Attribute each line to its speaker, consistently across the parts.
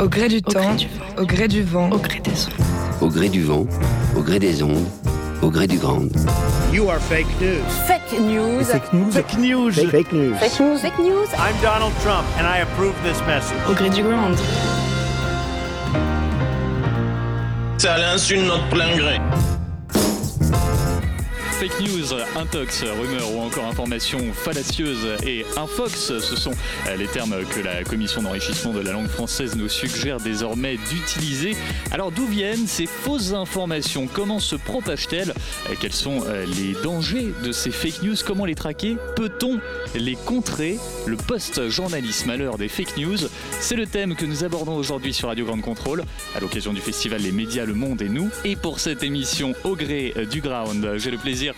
Speaker 1: Au gré du temps, au gré du vent,
Speaker 2: au gré des ondes.
Speaker 3: Au gré du vent, au gré des ondes, au gré du grand.
Speaker 4: You are fake news.
Speaker 5: Fake news.
Speaker 4: Fake news. Fake news.
Speaker 6: Fake news.
Speaker 5: Fake news. Fake news.
Speaker 4: I'm Donald Trump and I approve this message.
Speaker 2: Au gré du grand.
Speaker 7: Ça l'insulte notre plein gré.
Speaker 8: Fake news, intox, rumeur ou encore information fallacieuse et infox, ce sont les termes que la commission d'enrichissement de la langue française nous suggère désormais d'utiliser. Alors d'où viennent ces fausses informations? Comment se propagent-elles Quels sont les dangers de ces fake news? Comment les traquer? Peut-on les contrer? Le post-journalisme à l'heure des fake news, c'est le thème que nous abordons aujourd'hui sur Radio Grande Contrôle à l'occasion du festival Les médias, le monde et nous. Et pour cette émission au gré du ground, j'ai le plaisir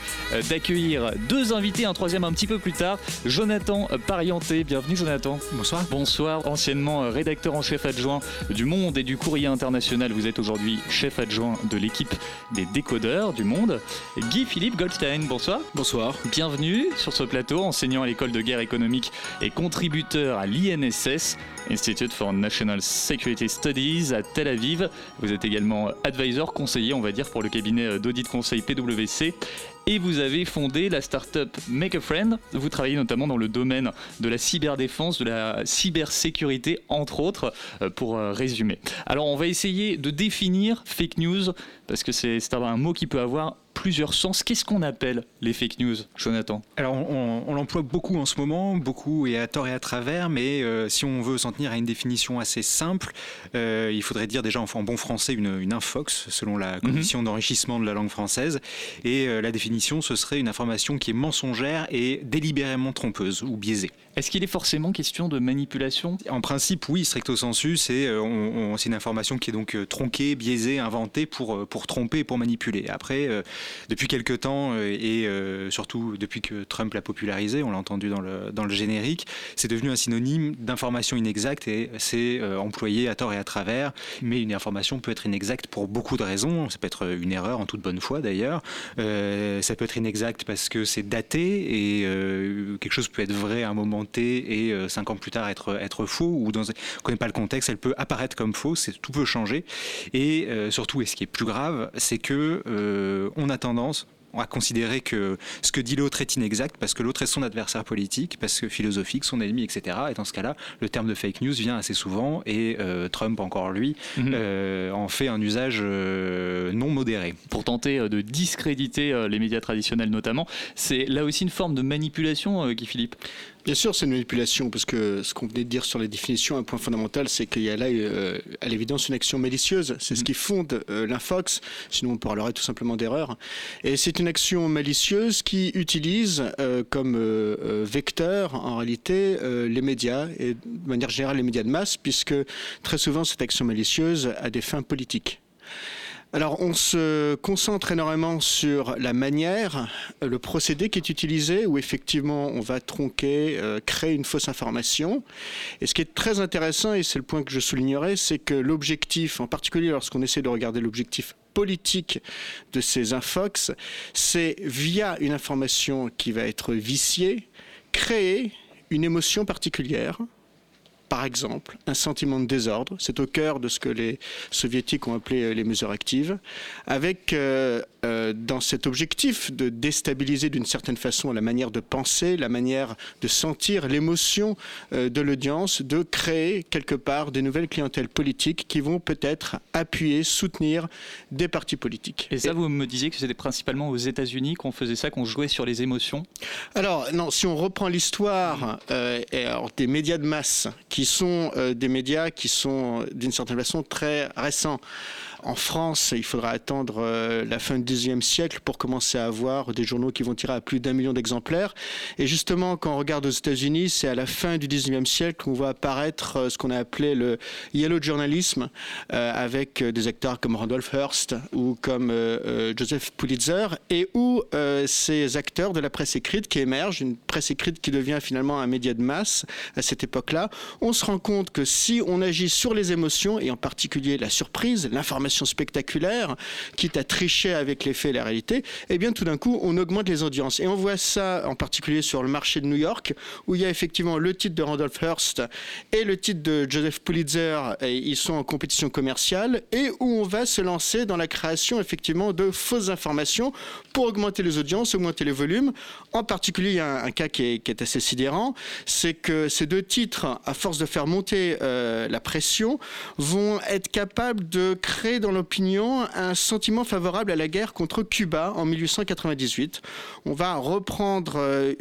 Speaker 8: d'accueillir deux invités, un troisième un petit peu plus tard. Jonathan Parienté, bienvenue Jonathan.
Speaker 9: Bonsoir.
Speaker 8: Bonsoir, anciennement rédacteur en chef adjoint du Monde et du Courrier International. Vous êtes aujourd'hui chef adjoint de l'équipe des décodeurs du Monde. Guy-Philippe Goldstein, bonsoir.
Speaker 9: Bonsoir.
Speaker 8: Bienvenue sur ce plateau, enseignant à l'école de guerre économique et contributeur à l'INSS. Institute for National Security Studies à Tel Aviv. Vous êtes également advisor, conseiller, on va dire, pour le cabinet d'audit conseil PwC. Et vous avez fondé la start-up Make a Friend. Vous travaillez notamment dans le domaine de la cyberdéfense, de la cybersécurité, entre autres, pour résumer. Alors, on va essayer de définir fake news, parce que c'est un mot qui peut avoir plusieurs sens. Qu'est-ce qu'on appelle les fake news, Jonathan?
Speaker 9: Alors, on, on l'emploie beaucoup en ce moment, beaucoup et à tort et à travers, mais euh, si on veut s'en tenir à une définition assez simple, euh, il faudrait dire déjà en bon français une, une infox, selon la commission mm -hmm. d'enrichissement de la langue française. Et euh, la définition, ce serait une information qui est mensongère et délibérément trompeuse ou biaisée.
Speaker 8: Est-ce qu'il est forcément question de manipulation?
Speaker 9: En principe, oui, stricto sensu, c'est une information qui est donc tronquée, biaisée, inventée pour, pour tromper, pour manipuler. Après, depuis quelques temps et euh, surtout depuis que Trump l'a popularisé, on l'a entendu dans le, dans le générique, c'est devenu un synonyme d'information inexacte et c'est euh, employé à tort et à travers. Mais une information peut être inexacte pour beaucoup de raisons. Ça peut être une erreur en toute bonne foi d'ailleurs. Euh, ça peut être inexact parce que c'est daté et euh, quelque chose peut être vrai à un moment T et euh, cinq ans plus tard être, être faux ou dans, on connaît pas le contexte, elle peut apparaître comme faux. Tout peut changer. Et surtout, et ce qui est plus grave, c'est que on a tendance à considérer que ce que dit l'autre est inexact parce que l'autre est son adversaire politique, parce que philosophique, son ennemi, etc. Et dans ce cas-là, le terme de fake news vient assez souvent et euh, Trump, encore lui, mm -hmm. euh, en fait un usage euh, non modéré.
Speaker 8: Pour tenter de discréditer les médias traditionnels notamment, c'est là aussi une forme de manipulation, Guy Philippe
Speaker 6: Bien sûr, c'est une manipulation, parce que ce qu'on venait de dire sur les définitions, un point fondamental, c'est qu'il y a là, euh, à l'évidence, une action malicieuse. C'est ce qui fonde euh, l'infox, sinon on parlerait tout simplement d'erreur. Et c'est une action malicieuse qui utilise euh, comme vecteur, en réalité, les médias, et de manière générale les médias de masse, puisque très souvent cette action malicieuse a des fins politiques. Alors, on se concentre énormément sur la manière, le procédé qui est utilisé, où effectivement on va tronquer, euh, créer une fausse information. Et ce qui est très intéressant, et c'est le point que je soulignerai, c'est que l'objectif, en particulier lorsqu'on essaie de regarder l'objectif politique de ces infox, c'est via une information qui va être viciée, créer une émotion particulière, par exemple, un sentiment de désordre. C'est au cœur de ce que les soviétiques ont appelé les mesures actives, avec euh, euh, dans cet objectif de déstabiliser d'une certaine façon la manière de penser, la manière de sentir l'émotion euh, de l'audience, de créer quelque part des nouvelles clientèles politiques qui vont peut-être appuyer, soutenir des partis politiques.
Speaker 8: Et ça, Et, vous me disiez que c'était principalement aux États-Unis qu'on faisait ça, qu'on jouait sur les émotions?
Speaker 6: Alors, non, si on reprend l'histoire euh, des médias de masse, qui sont euh, des médias qui sont d'une certaine façon très récents. En France, il faudra attendre euh, la fin du XIXe siècle pour commencer à avoir des journaux qui vont tirer à plus d'un million d'exemplaires. Et justement, quand on regarde aux États-Unis, c'est à la fin du XIXe siècle qu'on voit apparaître euh, ce qu'on a appelé le yellow journalism, euh, avec des acteurs comme Randolph Hearst ou comme euh, Joseph Pulitzer, et où euh, ces acteurs de la presse écrite qui émergent, une presse écrite qui devient finalement un média de masse à cette époque-là, on se rend compte que si on agit sur les émotions, et en particulier la surprise, l'information, information spectaculaire, quitte à tricher avec les faits et la réalité, eh bien tout d'un coup, on augmente les audiences. Et on voit ça en particulier sur le marché de New York, où il y a effectivement le titre de Randolph Hearst et le titre de Joseph Pulitzer, et ils sont en compétition commerciale, et où on va se lancer dans la création effectivement de fausses informations pour augmenter les audiences, augmenter les volumes. En particulier, il y a un, cas qui est, assez sidérant, c'est que ces deux titres, à force de faire monter euh, la pression, vont être capables de créer dans l'opinion un sentiment favorable à la guerre contre Cuba en 1898. On va reprendre euh,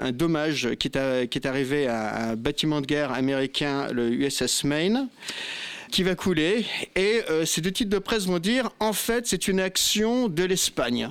Speaker 6: un dommage qui est, arrivé à un bâtiment de guerre américain, le USS Maine qui va couler. Et euh, ces deux titres de presse vont dire, en fait, c'est une action de l'Espagne.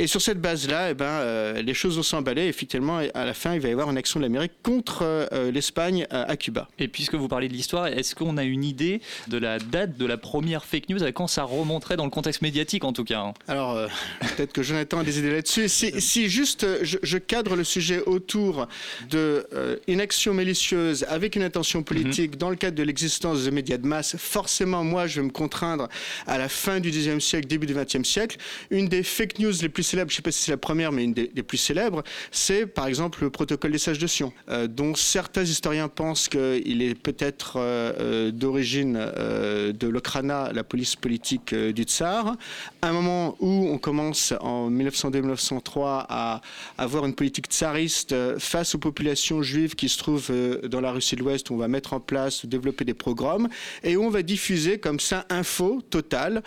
Speaker 6: Et sur cette base-là, eh ben, euh, les choses vont s'emballer. Effectivement, à la fin, il va y avoir une action de l'Amérique contre euh, l'Espagne à Cuba.
Speaker 8: Et puisque vous parlez de l'histoire, est-ce qu'on a une idée de la date de la première fake news, à quand ça remonterait dans le contexte médiatique en tout cas hein?
Speaker 6: Alors, euh, peut-être que Jonathan a des idées là-dessus. Si, juste je, cadre le sujet autour d'une action malicieuse avec une intention politique mhm. dans le cadre de l'existence de médias de masse, forcément, moi, je vais me contraindre à la fin du XIXe siècle, début du XXe siècle. Une des fake news les plus célèbre, je ne sais pas si c'est la première, mais une des, plus célèbres, c'est par exemple le protocole des sages de Sion, euh, dont certains historiens pensent qu'il est peut-être euh, euh, d'origine de l'Okrana, la police politique du Tsar. Un moment où on commence en 1902-1903 à avoir une politique tsariste face aux populations juives qui se trouvent dans la Russie de l'Ouest, où on va mettre en place, développer des programmes, et où on va diffuser comme ça info totale,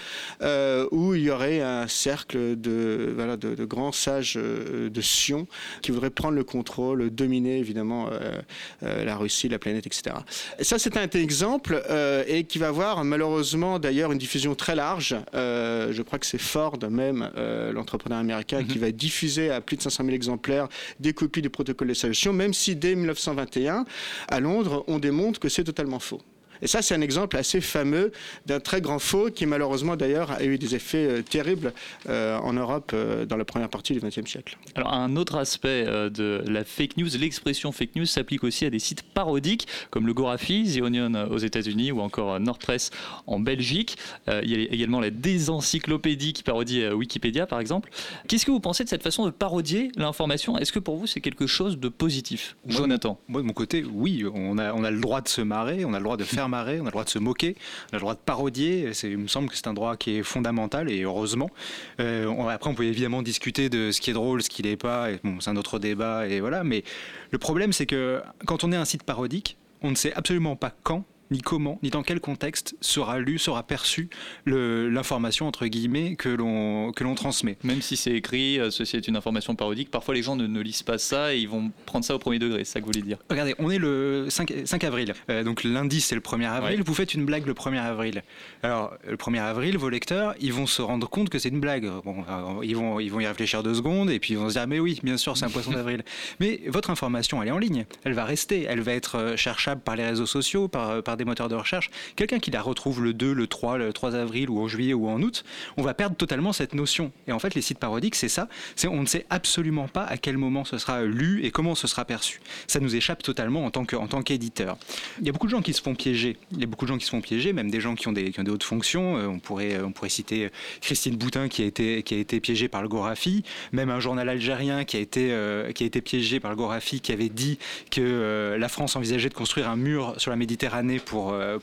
Speaker 6: où il y aurait un cercle de de, grands sages euh, de Sion qui voudraient prendre le contrôle, dominer évidemment euh, euh, la Russie, la planète, etc. Et ça, c'est un exemple et qui va avoir malheureusement d'ailleurs une diffusion très large. je crois que c'est Ford même, l'entrepreneur américain, qui mhm. va diffuser à plus de 500 000 exemplaires des copies du protocole de salutation, même si dès 1921, à Londres, on démontre que c'est totalement faux. Et ça, c'est un exemple assez fameux d'un très grand faux qui, malheureusement, d'ailleurs, a eu des effets euh, terribles euh, en Europe euh, dans la première partie du XXe siècle.
Speaker 8: Alors, un autre aspect de la fake news, l'expression fake news s'applique aussi à des sites parodiques comme le Gorafi, The Onion aux États-Unis ou encore Nordpress en Belgique. il y a également la désencyclopédie qui parodie Wikipédia, par exemple. Qu'est-ce que vous pensez de cette façon de parodier l'information? Est-ce que pour vous, c'est quelque chose de positif? Jonathan
Speaker 9: Moi, de mon côté, oui, on a, on a le droit de se marrer, on a le droit de faire on a le droit de se moquer, on a le droit de parodier. Il me semble que c'est un droit qui est fondamental et heureusement. Euh, après, on peut évidemment discuter de ce qui est drôle, ce qui n'est pas. c'est un autre débat et voilà. Mais le problème, c'est que quand on est un site parodique, on ne sait absolument pas quand ni comment, ni dans quel contexte sera lu, sera perçu l'information entre guillemets que l'on que l'on transmet.
Speaker 8: Même si c'est écrit, euh, ceci est une information parodique, parfois les gens ne, lisent pas ça et ils vont prendre ça au premier degré. C'est ça que vous voulez dire
Speaker 9: Regardez, on est le 5, 5 avril, euh, donc lundi c'est le 1er avril. Vous faites une blague le 1er avril. Alors le 1er avril, vos lecteurs, ils vont se rendre compte que c'est une blague. Bon, ils vont ils vont y réfléchir deux secondes et puis ils vont se dire mais oui, bien sûr, c'est un poisson d'avril. mais votre information, elle est en ligne, elle va rester, elle va être euh, cherchable par les réseaux sociaux, par par des moteurs de recherche, quelqu'un qui la retrouve le 2, le 3, le 3 avril ou en juillet ou en août, on va perdre totalement cette notion. Et en fait, les sites parodiques, c'est ça. C'est on ne sait absolument pas à quel moment ce sera lu et comment ce sera perçu. Ça nous échappe totalement en tant qu'éditeur. Il y a beaucoup de gens qui se font piéger. Il y a beaucoup de gens qui se font piéger, même des gens qui ont des, des hautes fonctions. Euh, on pourrait, on pourrait citer Christine Boutin qui a été, piégée par le Gorafi, même un journal algérien qui a été, euh, piégé par le Gorafi, qui avait dit que euh, la France envisageait de construire un mur sur la Méditerranée pour,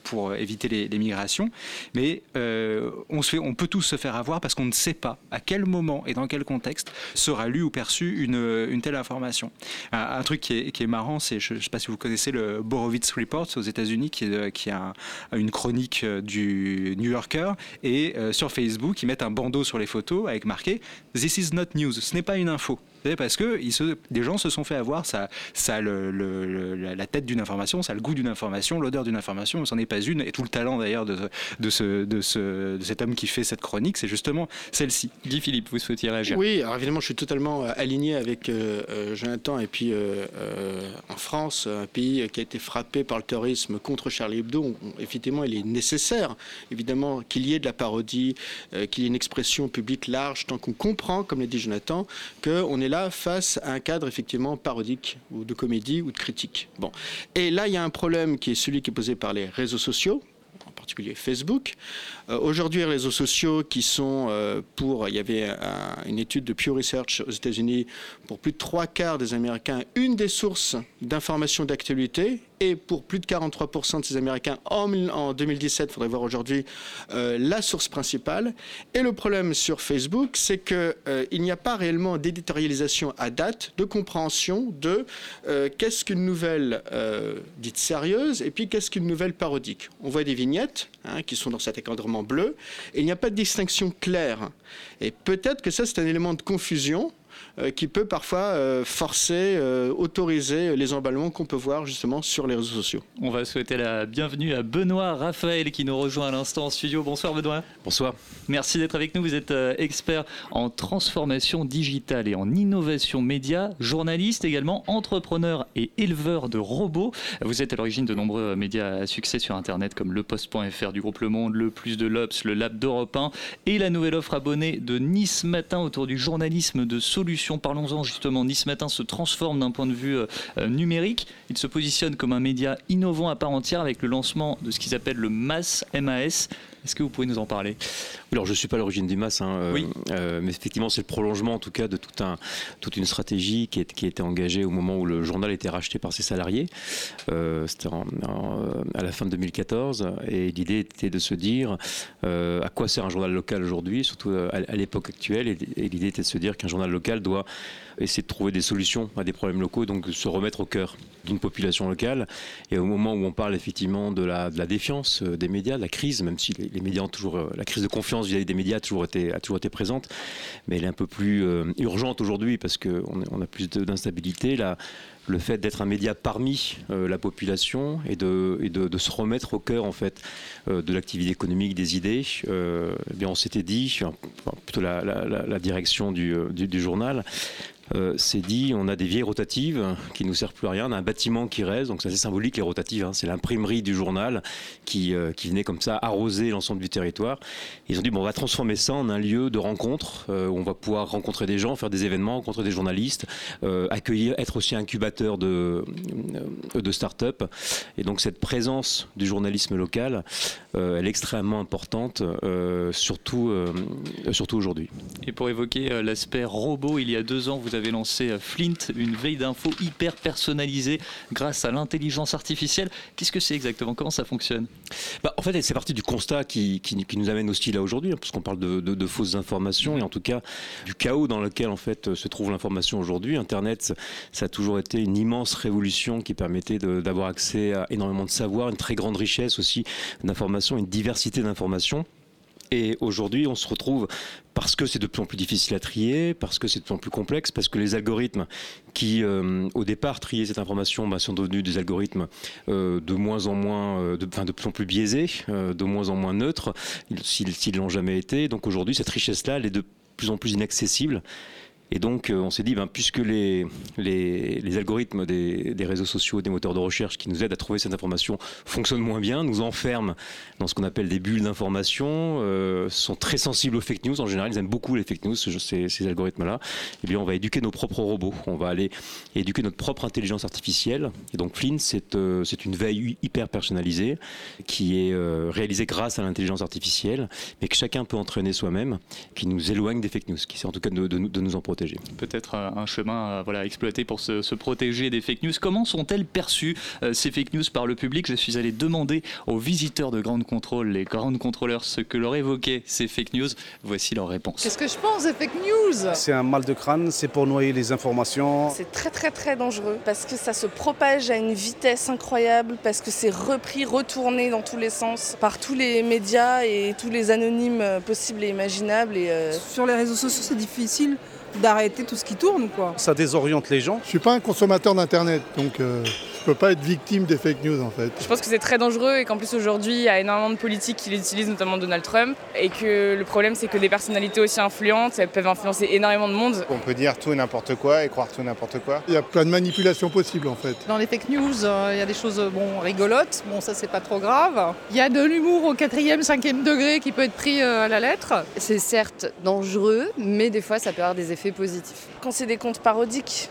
Speaker 9: pour éviter les, migrations. Mais euh, on, peut tous se faire avoir parce qu'on ne sait pas à quel moment et dans quel contexte sera lu ou perçu une, telle information. Un, truc qui est, marrant, c'est, je ne sais pas si vous connaissez le Borowitz Report aux États-Unis, qui, est, une chronique euh, du New Yorker, et euh, sur Facebook, ils mettent un bandeau sur les photos avec marqué This is not news. Ce n'est pas une info parce que des gens se sont fait avoir ça, ça le, la tête d'une information, ça le goût d'une information, l'odeur d'une information, ce n'en est pas une. Et tout le talent d'ailleurs de, de, ce, de, ce, de cet homme qui fait cette chronique, c'est justement celle-ci.
Speaker 8: Guy Philippe, vous souhaitiez réagir
Speaker 6: Oui, alors évidemment, je suis totalement euh, aligné avec euh, euh, Jonathan. Et puis en France, un pays qui a été frappé par le terrorisme contre Charlie Hebdo, effectivement, il est nécessaire, évidemment, qu'il y ait de la parodie, qu'il y ait une expression publique large, tant qu'on comprend, comme l'a dit Jonathan, qu'on est là face à un cadre effectivement parodique ou de comédie ou de critique. Bon. Et là, il y a un problème qui est celui qui est posé par les réseaux sociaux particulier Facebook. Euh, Aujourd'hui, les réseaux sociaux qui sont euh, pour, il y avait un- une étude de Pew Research aux États-Unis, pour plus de trois quarts des Américains, une des sources d'information d'actualité. Et pour plus de 43% de ces Américains en, mille- en 2017, il faudrait voir aujourd'hui, euh, la source principale. Et le problème sur Facebook, c'est qu'il n'y a pas réellement d'éditorialisation à date, de compréhension de euh, qu'est-ce qu'une nouvelle euh, dite sérieuse et puis qu'est-ce qu'une nouvelle parodique. On voit des vignettes hein, qui sont dans cet encadrement bleu et il n'y a pas de distinction claire. Et peut-être que ça, c'est un élément de confusion euh, qui peut parfois euh, forcer, euh, autoriser les emballements qu'on peut voir justement sur les réseaux sociaux.
Speaker 8: On va souhaiter la bienvenue à Benoît Raphaël qui nous rejoint à l'instant en studio. Bonsoir Benoît.
Speaker 2: Bonsoir.
Speaker 8: Merci d'être avec nous. Vous êtes euh, expert en transformation digitale et en innovation média, journaliste également, entrepreneur et éleveur de robots. Vous êtes à l'origine de nombreux médias à succès sur Internet comme lepost.fr du groupe Le Monde, Le Plus de l'Obs, le Lab d'Europe 1 et la nouvelle offre abonnée de Nice Matin autour du journalisme de solutions. Parlons-en justement. Nice Matin se transforme d'un point de vue euh, numérique. Il se positionne comme un média innovant à part entière avec le lancement de ce qu'ils appellent le MAS, MAS. Est-ce que vous pouvez nous en parler?
Speaker 2: Alors, je ne suis pas à l'origine du MAS, hein, euh,
Speaker 8: Oui.
Speaker 2: euh, mais effectivement, c'est le prolongement, en tout cas, de tout un, toute une stratégie qui, est, qui a été engagée au moment où le journal était racheté par ses salariés. Euh, C'était à la fin de 2014. Et l'idée était de se dire euh, à quoi sert un journal local aujourd'hui, surtout à, à l'époque actuelle. Et, et l'idée était de se dire qu'un journal local doit essayer de trouver des solutions à des problèmes locaux, donc se remettre au cœur d'une population locale. Et au moment où on parle effectivement de la, défiance euh, des médias, de la crise, même si les, médias toujours, euh, la crise de confiance vis-à-vis des médias a toujours été, présente, mais elle est un peu plus euh, urgente aujourd'hui parce qu'on on a plus d'instabilité. Le fait d'être un média parmi la population et, de, se remettre au cœur en fait de l'activité économique, des idées. eh bien, on s'était dit, plutôt la, direction du journal, euh, s'est dit on a des vieilles rotatives qui nous servent plus à rien, on a un bâtiment qui reste, donc c'est symbolique les rotatives, hein, c'est l'imprimerie du journal qui, euh, qui venait comme ça arroser l'ensemble du territoire. Ils ont dit bon, on va transformer ça en un lieu de rencontre euh, où on va pouvoir rencontrer des gens, faire des événements, rencontrer des journalistes, euh, accueillir, être aussi incubateur de, start-up. Et donc cette présence du journalisme local, elle est extrêmement importante, surtout, surtout aujourd'hui.
Speaker 8: Et pour évoquer l'aspect robot, il y a deux ans, vous avez lancé euh, Flint, une veille d'infos hyper personnalisée grâce à l'intelligence artificielle. Qu'est-ce que c'est exactement? Comment ça fonctionne?
Speaker 2: Bah, en fait, c'est parti du constat qui, nous amène aussi là aujourd'hui, hein, parce qu'on parle de, fausses informations et en tout cas du chaos dans lequel se trouve l'information aujourd'hui. Internet, ça a toujours été une immense révolution qui permettait d'avoir accès à énormément de savoir, une très grande richesse aussi d'informations, une diversité d'informations. Et aujourd'hui, on se retrouve parce que c'est de plus en plus difficile à trier, parce que c'est de plus en plus complexe, parce que les algorithmes qui, euh, au départ, triaient cette information, bah, sont devenus des algorithmes euh, de moins en moins, euh, de, plus en plus biaisés, de moins en moins neutres, ils- s'ils s'ils l'ont jamais été. Donc aujourd'hui, cette richesse-là, elle est de plus en plus inaccessible. Et donc, euh, on s'est dit, ben, puisque les, les, algorithmes des, des réseaux sociaux, des moteurs de recherche qui nous aident à trouver cette information fonctionnent moins bien, nous enferment dans ce qu'on appelle des bulles d'information, euh, sont très sensibles aux fake news. En général, ils aiment beaucoup les fake news, ce- ces, ces algorithmes-là. Eh bien, on va éduquer nos propres robots. On va aller éduquer notre propre intelligence artificielle. Et donc, Flynn, c'est euh, une veille hyper personnalisée qui est euh, réalisée grâce à l'intelligence artificielle, mais que chacun peut entraîner soi-même, qui nous éloigne des fake news, qui essaie en tout cas de, de de nous en protéger.
Speaker 8: Peut-être euh, un chemin à voilà, exploiter pour se, se protéger des fake news. Comment sont-elles perçues, euh, ces fake news, par le public? Je suis allé demander aux visiteurs de Ground Control, les Ground Controllers, ce que leur évoquaient ces fake news. Voici leur réponse.
Speaker 5: Qu'est-ce que je pense des fake news?
Speaker 10: C'est un mal de crâne, c'est pour noyer les informations.
Speaker 11: C'est très très très dangereux parce que ça se propage à une vitesse incroyable, parce que c'est repris, retourné dans tous les sens par tous les médias et tous les anonymes euh, possibles et imaginables. Et, euh,
Speaker 5: Sur les réseaux sociaux, c'est difficile d'arrêter tout ce qui tourne, quoi.
Speaker 10: Ça désoriente les gens.
Speaker 12: Je suis pas un consommateur d'internet, donc euh, peux pas être victime des fake news en fait.
Speaker 13: Je pense que c'est très dangereux et qu'en plus aujourd'hui il y a énormément de politiques qui l'utilisent, notamment Donald Trump, et que le problème c'est que des personnalités aussi influentes, elles peuvent influencer énormément de monde.
Speaker 14: On peut dire tout et n'importe quoi et croire tout et n'importe quoi.
Speaker 12: Il y a plein de manipulations possibles en fait.
Speaker 5: Dans les fake news, euh, il y a des choses euh, bon, rigolotes, bon ça c'est pas trop grave. Il y a de l'humour au quatrième, cinquième degré qui peut être pris euh, à la lettre.
Speaker 15: C'est certes dangereux, mais des fois ça peut avoir des effets positifs.
Speaker 11: quand c'est des comptes parodiques,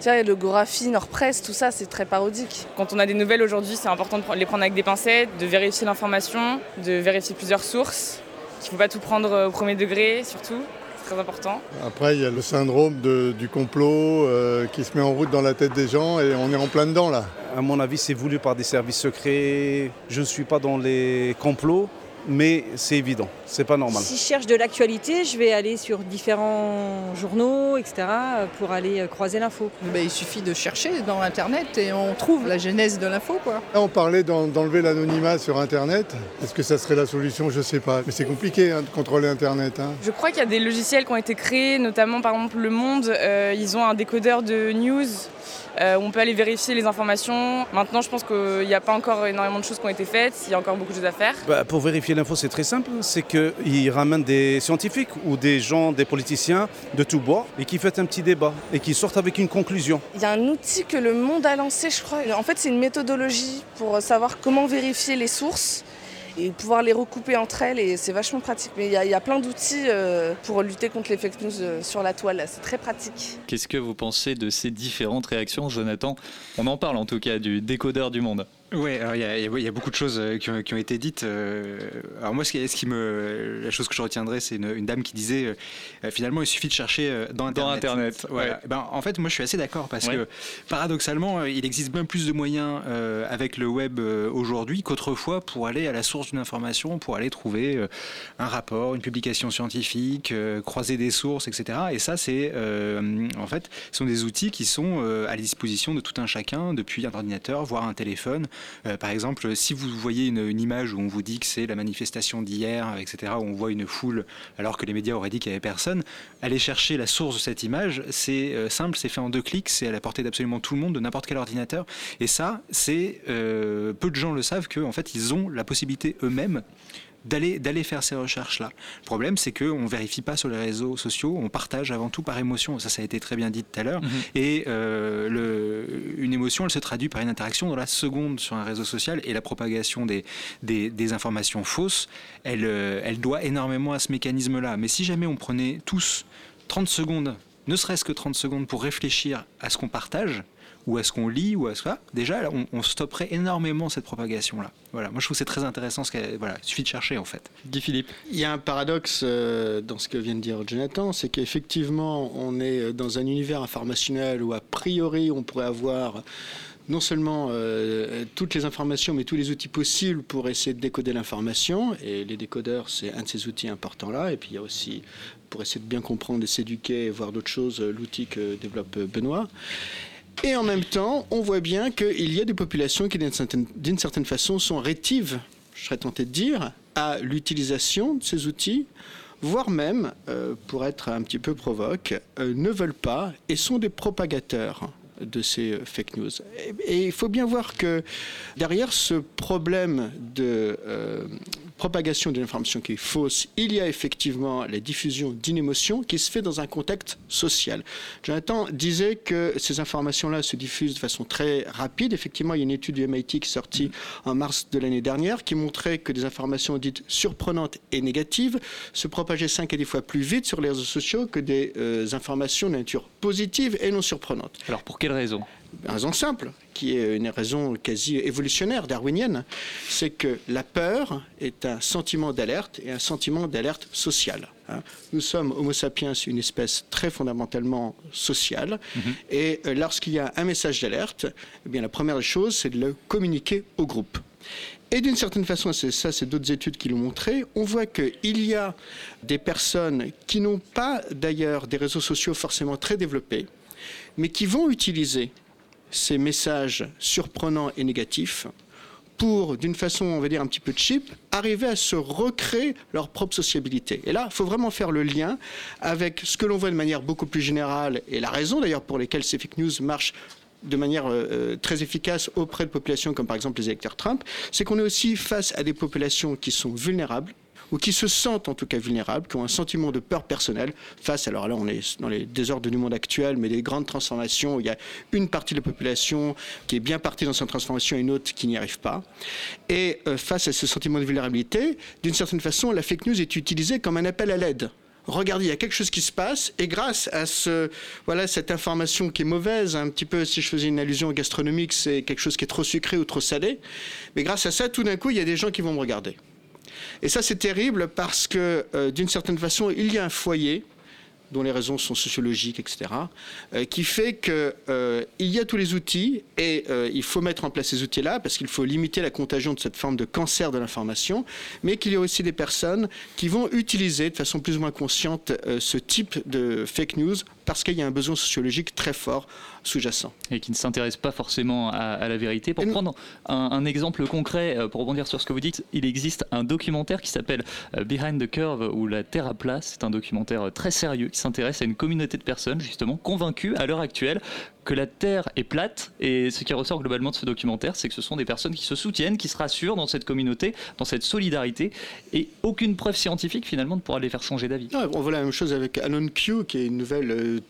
Speaker 11: Tu vois, le Gorafi, Nord-Presse, tout ça, c'est très parodique.
Speaker 13: Quand on a des nouvelles aujourd'hui, c'est important de les prendre avec des pincettes, de vérifier l'information, de vérifier plusieurs sources, qu'il ne faut pas tout prendre au premier degré, surtout. C'est très important.
Speaker 12: Après, il y a le syndrome de, du complot euh, qui se met en route dans la tête des gens et on est en plein dedans là.
Speaker 10: À mon avis, c'est voulu par des services secrets. Je ne suis pas dans les complots, mais c'est évident, c'est pas normal.
Speaker 15: Si je cherche de l'actualité, je vais aller sur différents journaux, etc., pour aller euh, croiser l'info.
Speaker 5: Ben, il suffit de chercher dans Internet et on trouve la genèse de l'info. quoi.
Speaker 12: Là, on parlait d'en- d'enlever l'anonymat sur Internet. Est-ce que ça serait la solution? Je sais pas. Mais c'est compliqué hein, de contrôler Internet. hein.
Speaker 13: Je crois qu'il y a des logiciels qui ont été créés, notamment par exemple Le Monde, euh, ils ont un décodeur de news euh, où on peut aller vérifier les informations. Maintenant, je pense qu'il n'y a pas encore énormément de choses qui ont été faites, il y a encore beaucoup de choses à faire.
Speaker 10: Bah, pour vérifier l'info, c'est très simple. C'est qu'ils ramènent des scientifiques ou des gens, des politiciens de tout bord et qui font un petit débat et qui sortent avec une conclusion.
Speaker 11: Il y a un outil que le monde a lancé, je crois. En fait, c'est une méthodologie pour savoir comment vérifier les sources et pouvoir les recouper entre elles et c'est vachement pratique. Mais il y a, il y a plein d'outils euh, pour lutter contre les fake news euh, sur la toile, c'est très pratique.
Speaker 8: Qu'est-ce que vous pensez de ces différentes réactions, Jonathan? On en parle en tout cas du décodeur du monde.
Speaker 9: Alors il y, a- y y beaucoup de choses euh, qui ont, qui ont été dites. euh, Alors moi, ce qui, ce qui me, la chose que je retiendrai, c'est une, une dame qui disait euh, finalement, il suffit de chercher dans Internet.
Speaker 8: Dans Internet,
Speaker 9: Voilà.
Speaker 8: ouais.
Speaker 9: Ben, en fait, moi, je suis assez d'accord parce
Speaker 8: Ouais.
Speaker 9: que paradoxalement, il existe bien plus de moyens euh, avec le web euh, aujourd'hui qu'autrefois pour aller à la source d'une information, pour aller trouver un rapport, une publication scientifique, croiser des sources, etc. Et ça, c'est en fait, ce sont des outils qui sont à la disposition de tout un chacun depuis un ordinateur, voire un téléphone. Euh, par exemple, si vous voyez une, image où on vous dit que c'est la manifestation d'hier, etc., où on voit une foule alors que les médias auraient dit qu'il n'y avait personne, allez chercher la source de cette image. C'est euh, simple, c'est fait en deux clics, c'est à la portée d'absolument tout le monde, de n'importe quel ordinateur. Et ça, c'est euh, peu de gens le savent qu'en fait, ils ont la possibilité eux-mêmes d'aller d'aller faire ces recherches là. Le problème c'est que on vérifie pas sur les réseaux sociaux, on partage avant tout par émotion. Ça ça a été très bien dit tout à l'heure.
Speaker 8: Mhm.
Speaker 9: Et euh, le, une émotion, elle se traduit par une interaction dans la seconde sur un réseau social et la propagation des, des, des informations fausses, elle, euh, elle doit énormément à ce mécanisme-là. Mais si jamais on prenait tous 30 secondes, ne serait-ce que 30 secondes pour réfléchir à ce qu'on partage, ou à ce qu'on lit, ou à ce que... Déjà, là, on, on stopperait énormément cette propagation-là. Voilà, moi je trouve que c'est très intéressant, ce qu'elle- voilà, il suffit de chercher en fait.
Speaker 8: Guy Philippe.
Speaker 6: Il y a un paradoxe euh, dans ce que vient de dire Jonathan, c'est qu'effectivement, on est dans un univers informationnel où, a priori, on pourrait avoir non seulement euh, toutes les informations, mais tous les outils possibles pour essayer de décoder l'information. Et les décodeurs, c'est un de ces outils importants-là. Et puis il y a aussi, pour essayer de bien comprendre et s'éduquer et voir d'autres choses, euh, l'outil que développe euh, Benoît. Et en même temps, on voit bien qu'il y a des populations qui, d'une certaine, façon, sont rétives, je serais tenté de dire, à l'utilisation de ces outils, voire même, euh, pour être un petit peu provoque, euh, ne veulent pas et sont des propagateurs de ces euh, fake news. Et- il faut bien voir que derrière ce problème de propagation d'une information qui est fausse, il y a effectivement la diffusion d'une émotion qui se fait dans un contexte social. Jonathan disait que ces informations-là se diffusent de façon très rapide. Effectivement, il y a une étude du MIT qui est sortie en mars de l'année dernière qui montrait que des informations dites surprenantes et négatives se propageaient 5 à 10 fois plus vite sur les réseaux sociaux que des euh, informations de nature positive et non surprenante.
Speaker 8: Alors pour quelle raison?
Speaker 6: Une raison simple, qui est une raison quasi évolutionnaire, darwinienne, c'est que la peur est un sentiment d'alerte et un sentiment d'alerte sociale. hein. Nous sommes, Homo sapiens, une espèce très fondamentalement sociale, et euh, lorsqu'il y a un message d'alerte, eh bien la première chose, c'est de le communiquer au groupe. Et d'une certaine façon, c'est ça, c'est d'autres études qui l'ont montré, on voit qu'il y a des personnes qui n'ont pas d'ailleurs des réseaux sociaux forcément très développés, mais qui vont utiliser ces messages surprenants et négatifs pour, d'une façon, on va dire, un petit peu cheap, arriver à se recréer leur propre sociabilité. Et là, il faut vraiment faire le lien avec ce que l'on voit de manière beaucoup plus générale, et la raison d'ailleurs pour lesquelles ces fake news marchent de manière euh, euh, très efficace auprès de populations comme par exemple les électeurs Trump, c'est qu'on est aussi face à des populations qui sont vulnérables ou qui se sentent en tout cas vulnérables, qui ont un sentiment de peur personnelle face, alors là on est dans les désordres du monde actuel, mais des grandes transformations où il y a une partie de la population qui est bien partie dans sa transformation et une autre qui n'y arrive pas. Et euh, face à ce sentiment de vulnérabilité, d'une certaine façon, la fake news est utilisée comme un appel à l'aide. regardez, il y a quelque chose qui se passe, et grâce à cette information qui est mauvaise, un petit peu, si je faisais une allusion gastronomique, c'est quelque chose qui est trop sucré ou trop salé, mais grâce à ça, tout d'un coup, il y a des gens qui vont me regarder. Et ça, c'est terrible parce que, euh, d'une certaine façon, il y a un foyer dont les raisons sont sociologiques, etc., euh, qui fait qu'il euh, y a tous les outils et il faut mettre en place ces outils-là parce qu'il faut limiter la contagion de cette forme de cancer de l'information, mais qu'il y a aussi des personnes qui vont utiliser de façon plus ou moins consciente ce type de fake news parce qu'il y a un besoin sociologique très fort sous-jacent.
Speaker 8: Et qui ne s'intéresse pas forcément à, la vérité. Pour prendre un, exemple concret, pour rebondir sur ce que vous dites, il existe un documentaire qui s'appelle Behind the Curve ou La Terre à plat. C'est un documentaire très sérieux qui s'intéresse à une communauté de personnes justement convaincues à l'heure actuelle que la Terre est plate. Et ce qui ressort globalement de ce documentaire, c'est que ce sont des personnes qui se soutiennent, qui se rassurent dans cette communauté, dans cette solidarité, et aucune preuve scientifique finalement ne pourra les faire changer d'avis.
Speaker 6: on voit la même chose avec Anon Q, qui est une nouvelle euh,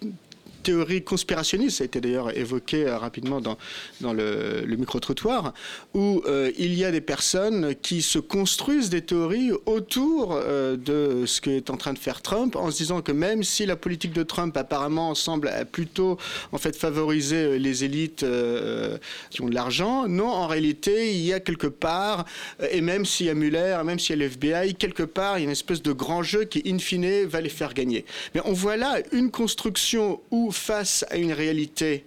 Speaker 6: théorie conspirationniste, ça a été d'ailleurs évoqué euh, rapidement dans, dans le, micro-trottoir, où euh, il y a des personnes qui se construisent des théories autour euh, de ce qu'est en train de faire Trump, en se disant que même si la politique de Trump apparemment semble plutôt en fait favoriser les élites qui ont de l'argent, non, en réalité, il y a quelque part, et même s'il y a Mueller, même s'il y a l'FBI, quelque part, il y a une espèce de grand jeu qui, in fine, va les faire gagner. Mais on voit là une construction où face à une réalité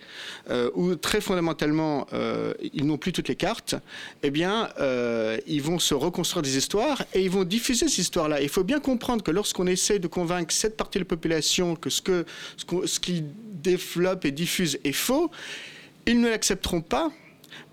Speaker 6: euh, où très fondamentalement euh, ils n'ont plus toutes les cartes, eh bien euh, ils vont se reconstruire des histoires et ils vont diffuser ces histoires-là. Il faut bien comprendre que lorsqu'on essaie de convaincre cette partie de la population que ce que ce qu'ils développent et diffusent est faux, ils ne l'accepteront pas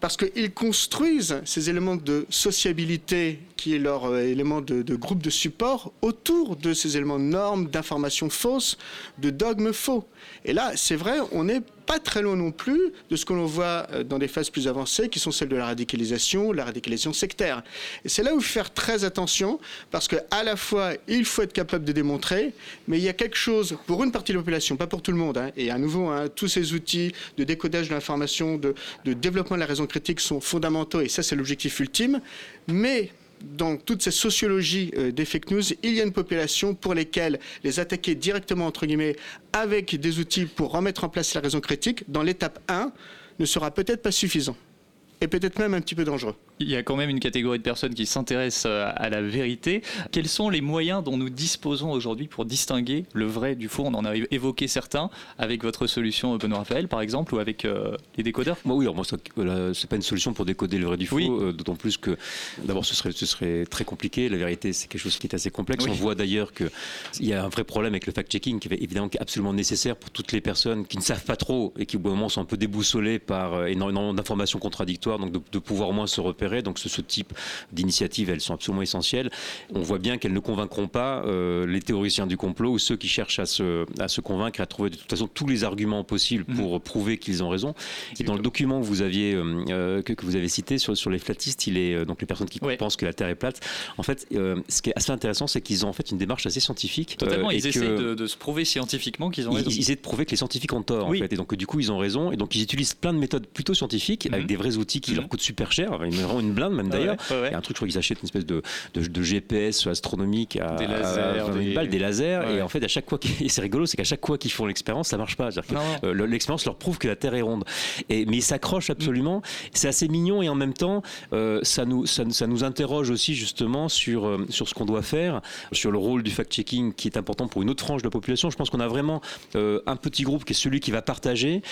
Speaker 6: parce qu'ils construisent ces éléments de sociabilité, qui est leur euh, élément de, groupe de support, autour de ces éléments de normes, d'informations fausses, de dogmes faux. Et là, c'est vrai, on n'est pas très loin non plus de ce que l'on voit euh, dans des phases plus avancées, qui sont celles de la radicalisation, la radicalisation sectaire. Et c'est là où faire très attention, parce qu'à la fois, il faut être capable de démontrer, mais il y a quelque chose pour une partie de la population, pas pour tout le monde. Hein, et à nouveau, hein, tous ces outils de décodage de l'information, de développement de la raison critique sont fondamentaux, et ça, c'est l'objectif ultime. Mais dans toute cette sociologie euh, des fake news, il y a une population pour lesquelles les attaquer directement, entre guillemets, avec des outils pour remettre en place la raison critique, dans l'étape 1, ne sera peut-être pas suffisant. Et peut-être même un petit peu dangereux
Speaker 8: il y a quand même une catégorie de personnes qui s'intéressent euh, à la vérité. Quels sont les moyens dont nous disposons aujourd'hui pour distinguer le vrai du faux? On en a évoqué certains avec votre solution euh, Benoît Raphaël par exemple ou avec euh, les décodeurs?
Speaker 2: Moi oui, alors moi c'est pas une solution pour décoder le vrai du faux, d'autant plus que d'abord ce serait, ce serait très compliqué. La vérité c'est quelque chose qui est assez complexe. On voit d'ailleurs qu'il y a un vrai problème avec le fact-checking qui est évidemment absolument nécessaire pour toutes les personnes qui ne savent pas trop et qui au bout d'un moment sont un peu déboussolées par énormément d'informations contradictoires, donc de, de pouvoir au moins se repérer donc ce, type d'initiatives, elles sont absolument essentielles. On voit bien qu'elles ne convaincront pas euh, les théoriciens du complot ou ceux qui cherchent à se, à se convaincre, à trouver de toute façon tous les arguments possibles pour prouver qu'ils ont raison. Et dans le document que vous aviez euh, euh, que, vous avez cité sur, sur les flatistes, il est donc les personnes qui pensent que la Terre est plate. En fait, ce qui est assez intéressant, c'est qu'ils ont en fait une démarche assez scientifique.
Speaker 8: Totalement, ils essaient de, se prouver scientifiquement qu'ils ont raison.
Speaker 2: Ils, essaient de prouver que les scientifiques ont tort en fait, et donc du coup ils ont raison. Et donc ils utilisent plein de méthodes plutôt scientifiques avec mhm. des vrais outils qui leur coûtent super cher. Ils une blinde même d'ailleurs. Il y a un truc, je crois qu'ils achètent une espèce de, de, GPS astronomique à
Speaker 8: des lasers,
Speaker 2: des... lasers. Et en fait, à chaque fois, et c'est rigolo, c'est qu'à chaque fois qu'ils font l'expérience, ça marche pas. Euh, l'expérience leur prouve que la Terre est ronde. Et, mais ils s'accrochent absolument. C'est assez mignon et en même temps, euh, ça, nous, ça, nous interroge aussi justement sur, euh, sur ce qu'on doit faire, sur le rôle du fact-checking qui est important pour une autre frange de la population. Je pense qu'on a vraiment un petit groupe qui est celui qui va partager,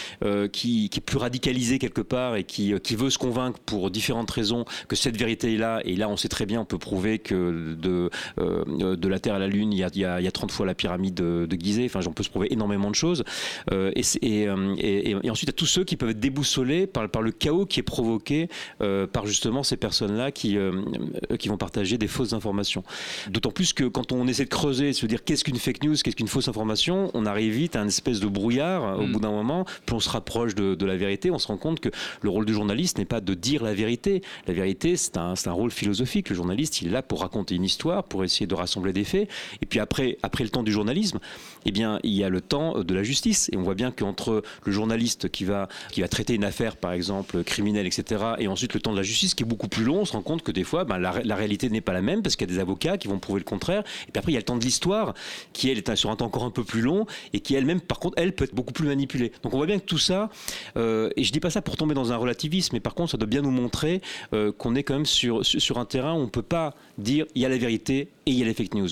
Speaker 2: qui, qui, est plus radicalisé quelque part et qui, qui veut se convaincre pour différentes raisons que cette vérité est là. Et là, on sait très bien, on peut prouver que de, euh, de la Terre à la Lune, il y a, il y a, 30 fois la pyramide de, de Gizeh. Enfin, on peut se prouver énormément de choses. Euh, euh, et, et, ensuite, il y a tous ceux qui peuvent être déboussolés par, par le chaos qui est provoqué par justement ces personnes-là qui, qui vont partager des fausses informations. D'autant plus que quand on essaie de creuser, se dire qu'est-ce qu'une fake news, qu'est-ce qu'une fausse information, on arrive vite à une espèce de brouillard. Au mm. bout d'un moment, plus on se rapproche de, de, la vérité, on se rend compte que le rôle du journaliste n'est pas de dire la vérité. La vérité, c'est un, rôle philosophique. Le journaliste, il est là pour raconter une histoire, pour essayer de rassembler des faits. Et puis après, après le temps du journalisme, eh bien, il y a le temps de la justice. Et on voit bien qu'entre le journaliste qui va, qui va traiter une affaire, par exemple, criminelle, etc., et ensuite le temps de la justice, qui est beaucoup plus long, on se rend compte que des fois, ben, la, réalité n'est pas la même parce qu'il y a des avocats qui vont prouver le contraire. Et puis après, il y a le temps de l'histoire, qui elle est sur un temps encore un peu plus long et qui elle-même, par contre, elle peut être beaucoup plus manipulée. Donc on voit bien que tout ça, euh, et je dis pas ça pour tomber dans un relativisme, mais par contre, ça doit bien nous montrer euh, qu'on est quand même sur, sur un terrain où on peut pas dire il y a la vérité et il y a les fake news.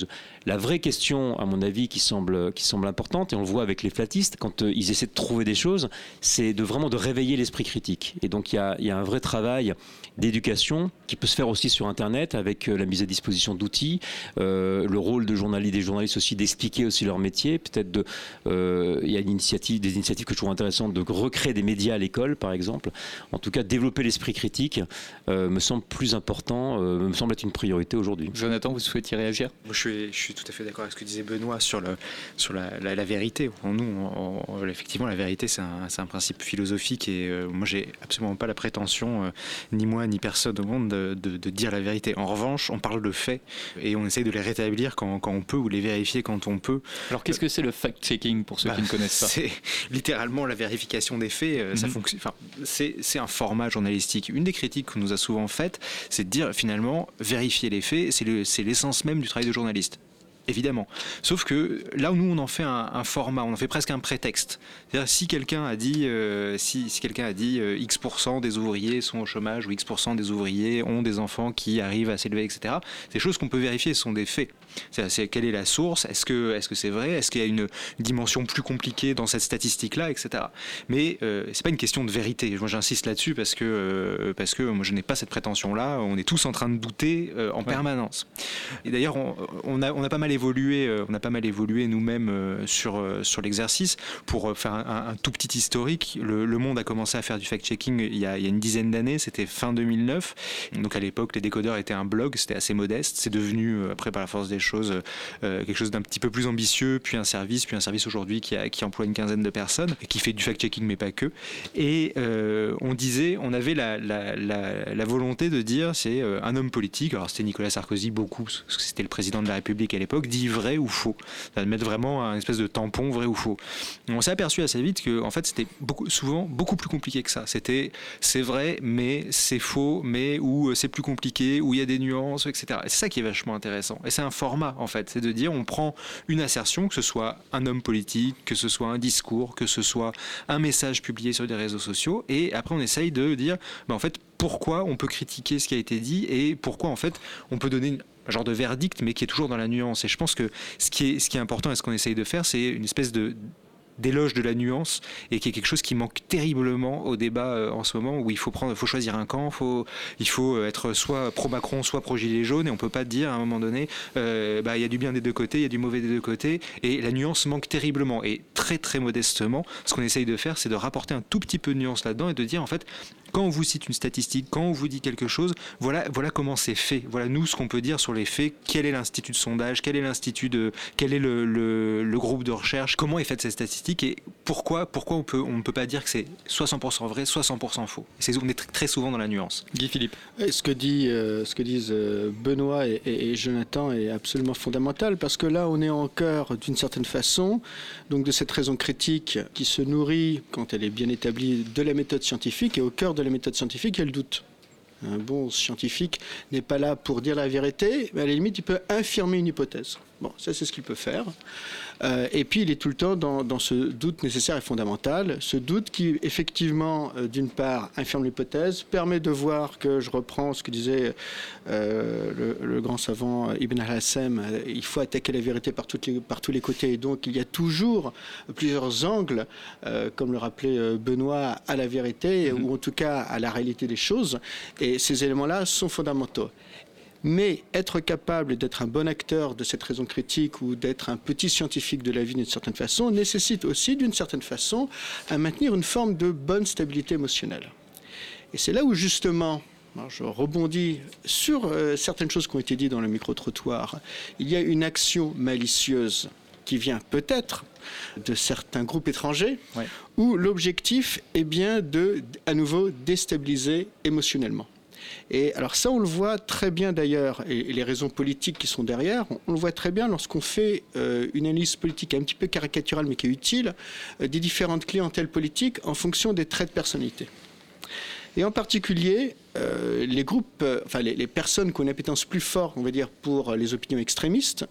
Speaker 2: La vraie question, à mon avis, qui semble, qui semble importante, et on le voit avec les flatistes, quand euh, ils essaient de trouver des choses, c'est de vraiment de réveiller l'esprit critique. Et donc il y a, y a un vrai travail d'éducation qui peut se faire aussi sur Internet avec euh, la mise à disposition d'outils, euh, le rôle de journalistes, des journalistes aussi d'expliquer aussi leur métier. Peut-être de, euh, il y a une initiative, des initiatives que je trouve intéressantes de recréer des médias à l'école, par exemple. En tout cas, développer l'esprit critique euh, me semble plus important, euh, me semble être une priorité aujourd'hui.
Speaker 8: Jonathan, vous souhaitiez réagir?
Speaker 9: Moi, je suis, je suis tout à fait d'accord avec ce que disait Benoît sur, le, sur la, la, la vérité. Nous, on, on, effectivement, la vérité, c'est un, un, principe philosophique et euh, moi, j'ai absolument pas la prétention, euh, ni moi, ni personne au monde, de, de, de, dire la vérité. En revanche, on parle de faits et on essaye de les rétablir quand, quand on peut ou les vérifier quand on peut.
Speaker 8: Alors, qu'est-ce que c'est le fact-checking pour ceux bah, qui ne connaissent pas?
Speaker 9: C'est littéralement la vérification des faits. Mm -hmm. ça fonctionne. Enfin, c'est un format journalistique. Une des critiques qu'on nous a souvent faites, c'est de dire finalement vérifier les faits, c'est l'essence le, même du travail de journaliste évidemment. Sauf que là où nous on en fait un, un format, on en fait presque un prétexte. C'est-à-dire si quelqu'un a dit, euh, si, si quelqu'un a dit euh, X% des ouvriers sont au chômage ou X% des ouvriers ont des enfants qui arrivent à s'élever, etc. Des choses qu'on peut vérifier, ce sont des faits. C'est quelle est la source Est-ce que est-ce que c'est vrai Est-ce qu'il y a une dimension plus compliquée dans cette statistique-là, etc. Mais euh, c'est pas une question de vérité. Moi j'insiste là-dessus parce que euh, parce que moi je n'ai pas cette prétention-là. On est tous en train de douter euh, en ouais. permanence. Et d'ailleurs on, on, a on a pas mal évolué, euh, on a pas mal évolué nous-mêmes euh, sur sur l'exercice pour faire un, tout petit historique. Le, Monde a commencé à faire du fact-checking il, y a une dizaine d'années. C'était fin 2009. Donc à l'époque les décodeurs étaient un blog, c'était assez modeste. C'est devenu après par la force des choses, euh, quelque chose d'un petit peu plus ambitieux, puis un service, puis un service aujourd'hui qui, emploie une quinzaine de personnes, et qui fait du fact-checking, mais pas que. Et euh, on disait, on avait la, la, volonté de dire, c'est euh, un homme politique, alors c'était Nicolas Sarkozy beaucoup, parce que c'était le président de la République à l'époque, dit vrai ou faux. Ça mettre vraiment un espèce de tampon vrai ou faux. Et on s'est aperçu assez vite que, en fait, c'était souvent beaucoup plus compliqué que ça. C'était, c'est vrai, mais c'est faux, mais ou c'est plus compliqué, où il y a des nuances, etc. C'est ça qui est vachement intéressant. Et c'est un format en fait, c'est de dire on prend une assertion, que ce soit un homme politique, que ce soit un discours, que ce soit un message publié sur des réseaux sociaux, et après on essaye de dire bah, en fait pourquoi on peut critiquer ce qui a été dit et pourquoi en fait on peut donner genre de verdict mais qui est toujours dans la nuance. Et je pense que ce qui est, important et ce qu'on essaye de faire, c'est une espèce de d'éloge de la nuance et qui est quelque chose qui manque terriblement au débat euh, en ce moment où il faut prendre, faut choisir un camp, il faut être soit pro Macron, soit pro gilet jaune et on peut pas dire à un moment donné, euh, bah il y a du bien des deux côtés, il y a du mauvais des deux côtés et la nuance manque terriblement et très très modestement, ce qu'on essaye de faire, c'est de rapporter un tout petit peu de nuance là-dedans et de dire en fait quand on vous cite une statistique, quand on vous dit quelque chose, voilà, voilà comment c'est fait. Voilà nous ce qu'on peut dire sur les faits. Quel est l'institut de sondage? Quel est l'institut de Quel est le, le, le, groupe de recherche? Comment est faite cette statistique? Et pourquoi Pourquoi on peut on ne peut pas dire que c'est soit 100% vrai, soit 100% faux? C'est, On est très souvent dans la nuance.
Speaker 8: Guy Philippe.
Speaker 6: ce que dit euh, ce que disent euh, Benoît et, et, et, Jonathan est absolument fondamental parce que là on est en cœur d'une certaine façon donc de cette raison critique qui se nourrit quand elle est bien établie de la méthode scientifique et au cœur de la méthode scientifique, il doute. Un bon scientifique n'est pas là pour dire la vérité, mais à la limite, il peut infirmer une hypothèse. Bon, ça c'est ce qu'il peut faire. Euh, et puis il est tout le temps dans, ce doute nécessaire et fondamental, ce doute qui effectivement, euh, d'une part, infirme l'hypothèse, permet de voir que, je reprends ce que disait euh, le, grand savant Ibn al-Hassem, il faut attaquer la vérité par, tous les côtés. Et donc il y a toujours plusieurs angles, comme le rappelait Benoît, à la vérité, ou en tout cas à la réalité des choses. Et ces éléments-là sont fondamentaux. Mais être capable d'être un bon acteur de cette raison critique ou d'être un petit scientifique de la vie d'une certaine façon nécessite aussi d'une certaine façon à maintenir une forme de bonne stabilité émotionnelle. Et c'est là où justement alors je rebondis sur euh, certaines choses qui ont été dites dans le micro-trottoir. Il y a une action malicieuse qui vient peut-être de certains groupes étrangers, où l'objectif est bien de, à nouveau, déstabiliser émotionnellement. Et alors ça, on le voit très bien d'ailleurs, et, les raisons politiques qui sont derrière, on, le voit très bien lorsqu'on fait euh, une analyse politique un petit peu caricaturale mais qui est utile, euh, des différentes clientèles politiques en fonction des traits de personnalité. Et en particulier, euh, les groupes, enfin les, personnes qui ont une appétence plus forte, on va dire, pour les opinions extrémistes,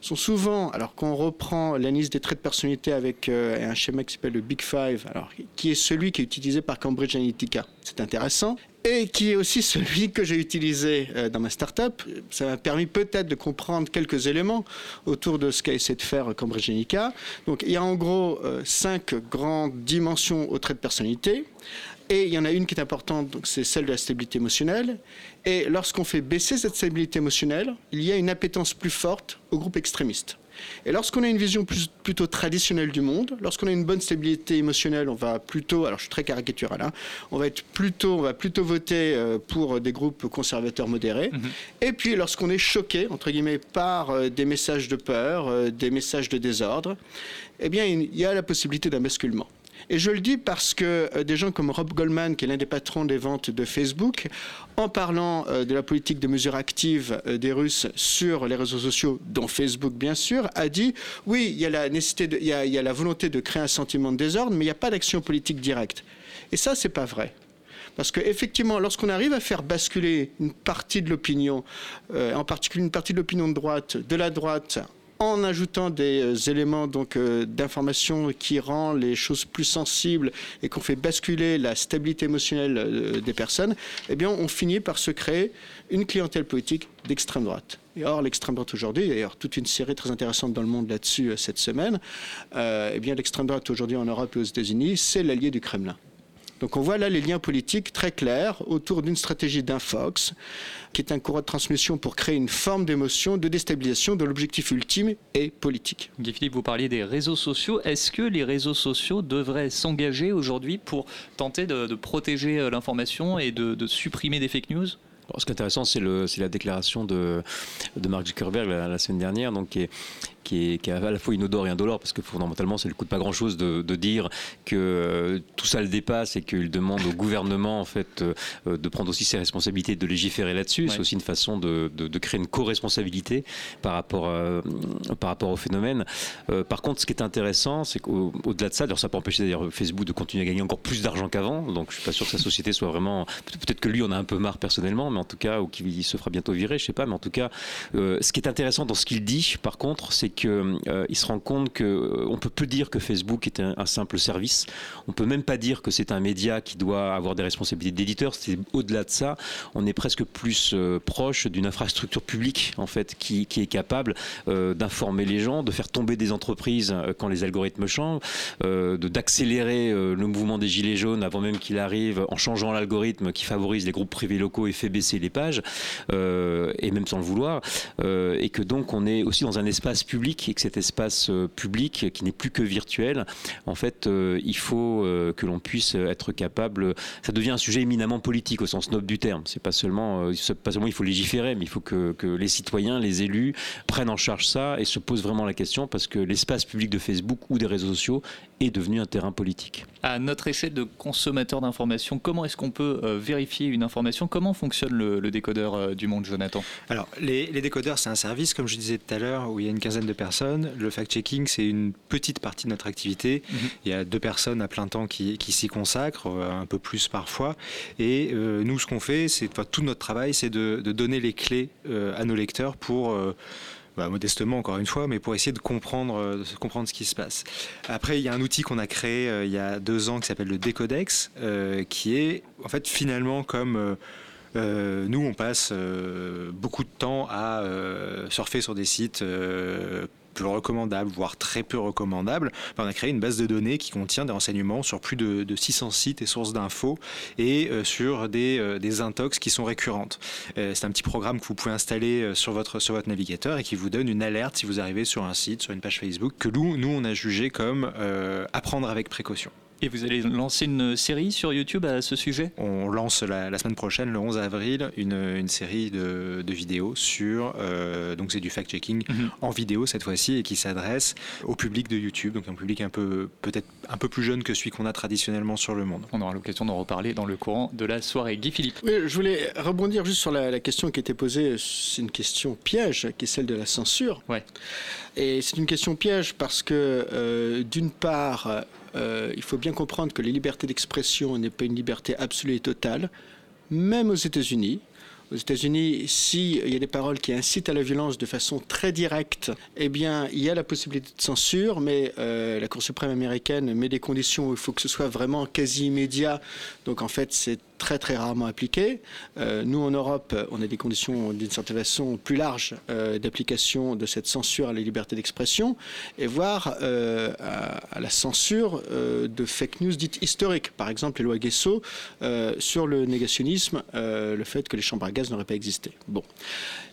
Speaker 6: sont souvent, alors qu'on reprend l'analyse des traits de personnalité avec un schéma qui s'appelle le Big Five, alors qui est celui qui est utilisé par Cambridge Analytica. C'est intéressant et qui est aussi celui que j'ai utilisé euh, dans ma startup. Ça m'a permis peut-être de comprendre quelques éléments autour de ce qu'a essayé de faire Cambridge Analytica. Donc il y a en gros euh, cinq grandes dimensions au trait de personnalité. Et il y en a une qui est importante, donc c'est celle de la stabilité émotionnelle. Et lorsqu'on fait baisser cette stabilité émotionnelle, il y a une appétence plus forte au groupe extrémiste. Et lorsqu'on a une vision plutôt traditionnelle du monde, lorsqu'on a une bonne stabilité émotionnelle, on va plutôt, alors je suis très caricatural, hein, on va être plutôt, on va plutôt voter euh, pour des groupes conservateurs modérés. Mhm. Et puis lorsqu'on est choqué, entre guillemets, par euh, des messages de peur, euh, des messages de désordre, eh bien il y a la possibilité d'un basculement. Et je le dis parce que euh, des gens comme Rob Goldman, qui est l'un des patrons des ventes de Facebook, en parlant euh, de la politique de mesures actives euh, des Russes sur les réseaux sociaux, dont Facebook bien sûr, a dit oui, il y a la nécessité, il, y a, la volonté de créer un sentiment de désordre, mais il n'y a pas d'action politique directe. Et ça, c'est pas vrai. Parce qu'effectivement, lorsqu'on arrive à faire basculer une partie de l'opinion, en particulier une partie de l'opinion de droite, de la droite en ajoutant des euh, éléments euh, d'information qui rend les choses plus sensibles et qu'on fait basculer la stabilité émotionnelle euh, des personnes, eh on finit par se créer une clientèle politique d'extrême droite. Or, l'extrême droite aujourd'hui, d'ailleurs, toute une série très intéressante dans le monde là-dessus cette semaine, eh bien, l'extrême droite aujourd'hui en Europe et aux États-Unis, c'est l'allié du Kremlin. Donc on voit là les liens politiques très clairs autour d'une stratégie d'infox, qui est un courant de transmission pour créer une forme d'émotion, de déstabilisation, dont l'objectif ultime est politique.
Speaker 8: Guy Philippe, vous parliez des réseaux sociaux. Est-ce que les réseaux sociaux devraient s'engager aujourd'hui pour tenter de, protéger euh, l'information et de supprimer des fake news?
Speaker 2: Ce qui est intéressant, c'est la déclaration de, de Mark Zuckerberg la, semaine dernière, donc, qui, est, qui, est, qui à la fois inodore et indolore, parce que fondamentalement, ça ne coûte pas grand-chose de, dire que euh, tout ça le dépasse et qu'il demande au gouvernement en fait, euh, de prendre aussi ses responsabilités, de légiférer là-dessus. C'est aussi une façon de, créer une co-responsabilité par, rapport par rapport au phénomène. Euh, par contre, ce qui est intéressant, c'est qu'au-delà de ça, ça peut empêcher d'ailleurs Facebook de continuer à gagner encore plus d'argent qu'avant, donc je ne suis pas sûr que sa société soit vraiment... Peut-être que lui en a un peu marre personnellement, en tout cas, ou qu'il se fera bientôt virer, je sais pas, mais en tout cas, euh, ce qui est intéressant dans ce qu'il dit, par contre, c'est qu'il euh, se rend compte qu'on euh, on peut plus dire que Facebook est un, simple service. On peut même pas dire que c'est un média qui doit avoir des responsabilités d'éditeur. C'est au-delà de ça, on est presque plus proche d'une infrastructure publique en fait qui, qui est capable d'informer les gens, de faire tomber des entreprises quand les algorithmes changent, d'accélérer le mouvement des gilets jaunes avant même qu'il arrive en changeant l'algorithme qui favorise les groupes privés locaux et fait baisser les pages, euh, et même sans le vouloir, euh, et que donc on est aussi dans un espace public, et que cet espace euh, public, qui n'est plus que virtuel, en fait, il faut que l'on puisse être capable, ça devient un sujet éminemment politique au sens noble du terme, c'est pas seulement, pas seulement il faut légiférer, mais il faut que, que les citoyens, les élus prennent en charge ça et se posent vraiment la question, parce que l'espace public de Facebook ou des réseaux sociaux est devenu un terrain politique.
Speaker 8: À notre échelle de consommateur d'informations, comment est-ce qu'on peut vérifier une information? Comment fonctionne le le, décodeur euh, du monde, Jonathan
Speaker 9: Alors, les, décodeurs, c'est un service, comme je disais tout à l'heure, où il y a une quinzaine de personnes. Le fact-checking, c'est une petite partie de notre activité. Mhm. Il y a deux personnes à plein temps qui, s'y consacrent, euh, un peu plus parfois. Et euh, nous, ce qu'on fait, c'est tout notre travail, c'est de, donner les clés à nos lecteurs pour bah, modestement encore une fois, mais pour essayer de comprendre, comprendre ce qui se passe. Après, il y a un outil qu'on a créé il y a deux ans qui s'appelle le Decodex, qui est en fait finalement comme euh, nous, on passe euh, beaucoup de temps à euh, surfer sur des sites peu recommandables, voire très peu recommandables. on a créé une base de données qui contient des renseignements sur plus de, 600 sites et sources d'infos et sur des, intox qui sont récurrentes. c'est un petit programme que vous pouvez installer sur votre, sur votre navigateur et qui vous donne une alerte si vous arrivez sur un site, sur une page Facebook, que nous, nous on a jugé comme apprendre avec précaution.
Speaker 8: Et vous allez lancer une série sur YouTube à ce sujet?
Speaker 9: On lance la, semaine prochaine, le 11 avril, une, une série de, de, vidéos sur, euh, donc c'est du fact-checking mhm. en vidéo cette fois-ci et qui s'adresse au public de YouTube, donc un public un peu peut-être un peu plus jeune que celui qu'on a traditionnellement sur le monde.
Speaker 8: On aura l'occasion d'en reparler dans le courant de la soirée. Guy Philippe.
Speaker 6: Oui, je voulais rebondir juste sur la, la question qui était posée, c'est une question piège, qui est celle de la censure.
Speaker 8: Ouais.
Speaker 6: Et c'est une question piège parce que euh, d'une part, euh, il faut bien comprendre que la liberté d'expression n'est pas une liberté absolue et totale, même aux États-Unis. Aux États-Unis, s'il y a des paroles qui incitent à la violence de façon très directe, eh bien, il y a la possibilité de censure, mais euh, la Cour suprême américaine met des conditions où il faut que ce soit vraiment quasi immédiat. Donc, en fait, c'est très très rarement appliqué. Euh, nous en Europe, on a des conditions d'une certaine façon plus larges euh, d'application de cette censure à la liberté d'expression et voire euh, à, la censure de fake news dites historiques. Par exemple, les lois Guesso sur le négationnisme, le fait que les chambres à gaz n'auraient pas existé. Bon.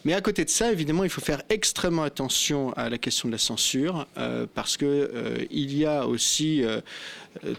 Speaker 6: Mais à côté de ça, évidemment, il faut faire extrêmement attention à la question de la censure parce que il y a aussi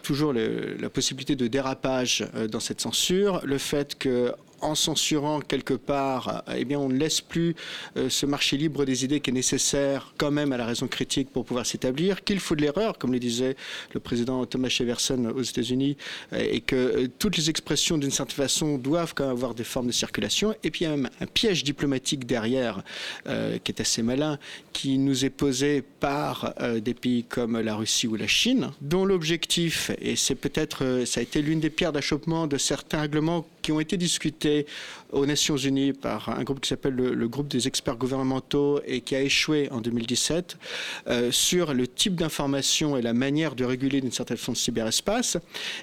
Speaker 6: toujours la possibilité de dérapage dans cette censure, le fait que en censurant quelque part, eh bien, on ne laisse plus euh, ce marché libre des idées qui est nécessaire quand même à la raison critique pour pouvoir s'établir, qu'il faut de l'erreur, comme le disait le président Thomas Jefferson aux États-Unis, euh, et que euh, toutes les expressions d'une certaine façon doivent quand même avoir des formes de circulation. Et puis il y a même un piège diplomatique derrière qui est assez malin, qui nous est posé par des pays comme la Russie ou la Chine, dont l'objectif, et c'est peut-être, ça a été l'une des pierres d'achoppement de certains règlements qui ont été discutés aux Nations Unies par un groupe qui s'appelle le, groupe des experts gouvernementaux et qui a échoué en 2017 euh, sur le type d'information et la manière de réguler d'une certaine façon le cyberespace.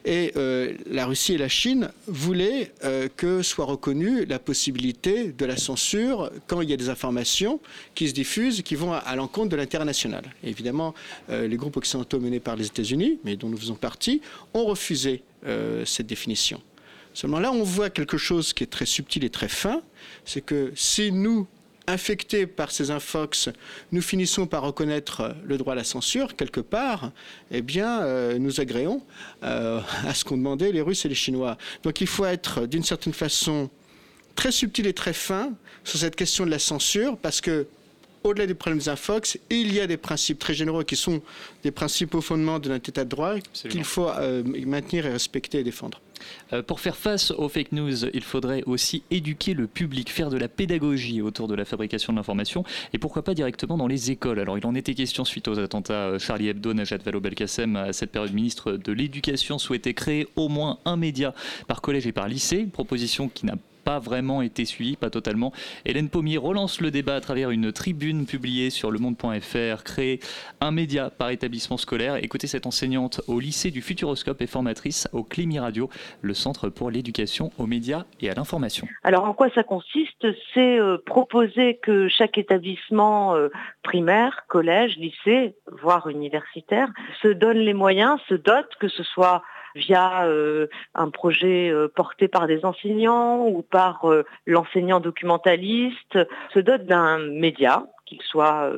Speaker 6: Et euh, la Russie et la Chine voulaient euh, que soit reconnue la possibilité de la censure quand il y a des informations qui se diffusent qui vont à, l'encontre de l'intérêt national. évidemment, les groupes occidentaux menés par les États-Unis, mais dont nous faisons partie, ont refusé cette définition. Seulement là, on voit quelque chose qui est très subtil et très fin, c'est que si nous, infectés par ces infox, nous finissons par reconnaître le droit à la censure, quelque part, eh bien, euh, nous agréons euh, à ce qu'ont demandé les Russes et les Chinois. Donc il faut être, d'une certaine façon, très subtil et très fin sur cette question de la censure, parce que au-delà des problèmes des infox, il y a des principes très généraux qui sont des principes au fondement de notre état de droit qu'il faut euh, maintenir et respecter et défendre.
Speaker 8: Euh, pour faire face aux fake news, il faudrait aussi éduquer le public, faire de la pédagogie autour de la fabrication de l'information et pourquoi pas directement dans les écoles. Alors il en était question suite aux attentats euh, Charlie Hebdo, Najat Vallaud-Belkacem. À cette période, ministre de l'Éducation souhaitait créer au moins un média par collège et par lycée, proposition qui n'a pas vraiment été suivi, pas totalement. Hélène Pommier relance le débat à travers une tribune publiée sur lemonde.fr, créer un média par établissement scolaire. Écoutez cette enseignante au lycée du Futuroscope et formatrice au Climi Radio, le centre pour l'éducation aux médias et à l'information.
Speaker 16: Alors en quoi ça consiste? C'est euh, proposer que chaque établissement euh, primaire, collège, lycée, voire universitaire, se donne les moyens, se dote, que ce soit via euh, un projet euh, porté par des enseignants ou par euh, l'enseignant documentaliste, se dote d'un média, qu'il soit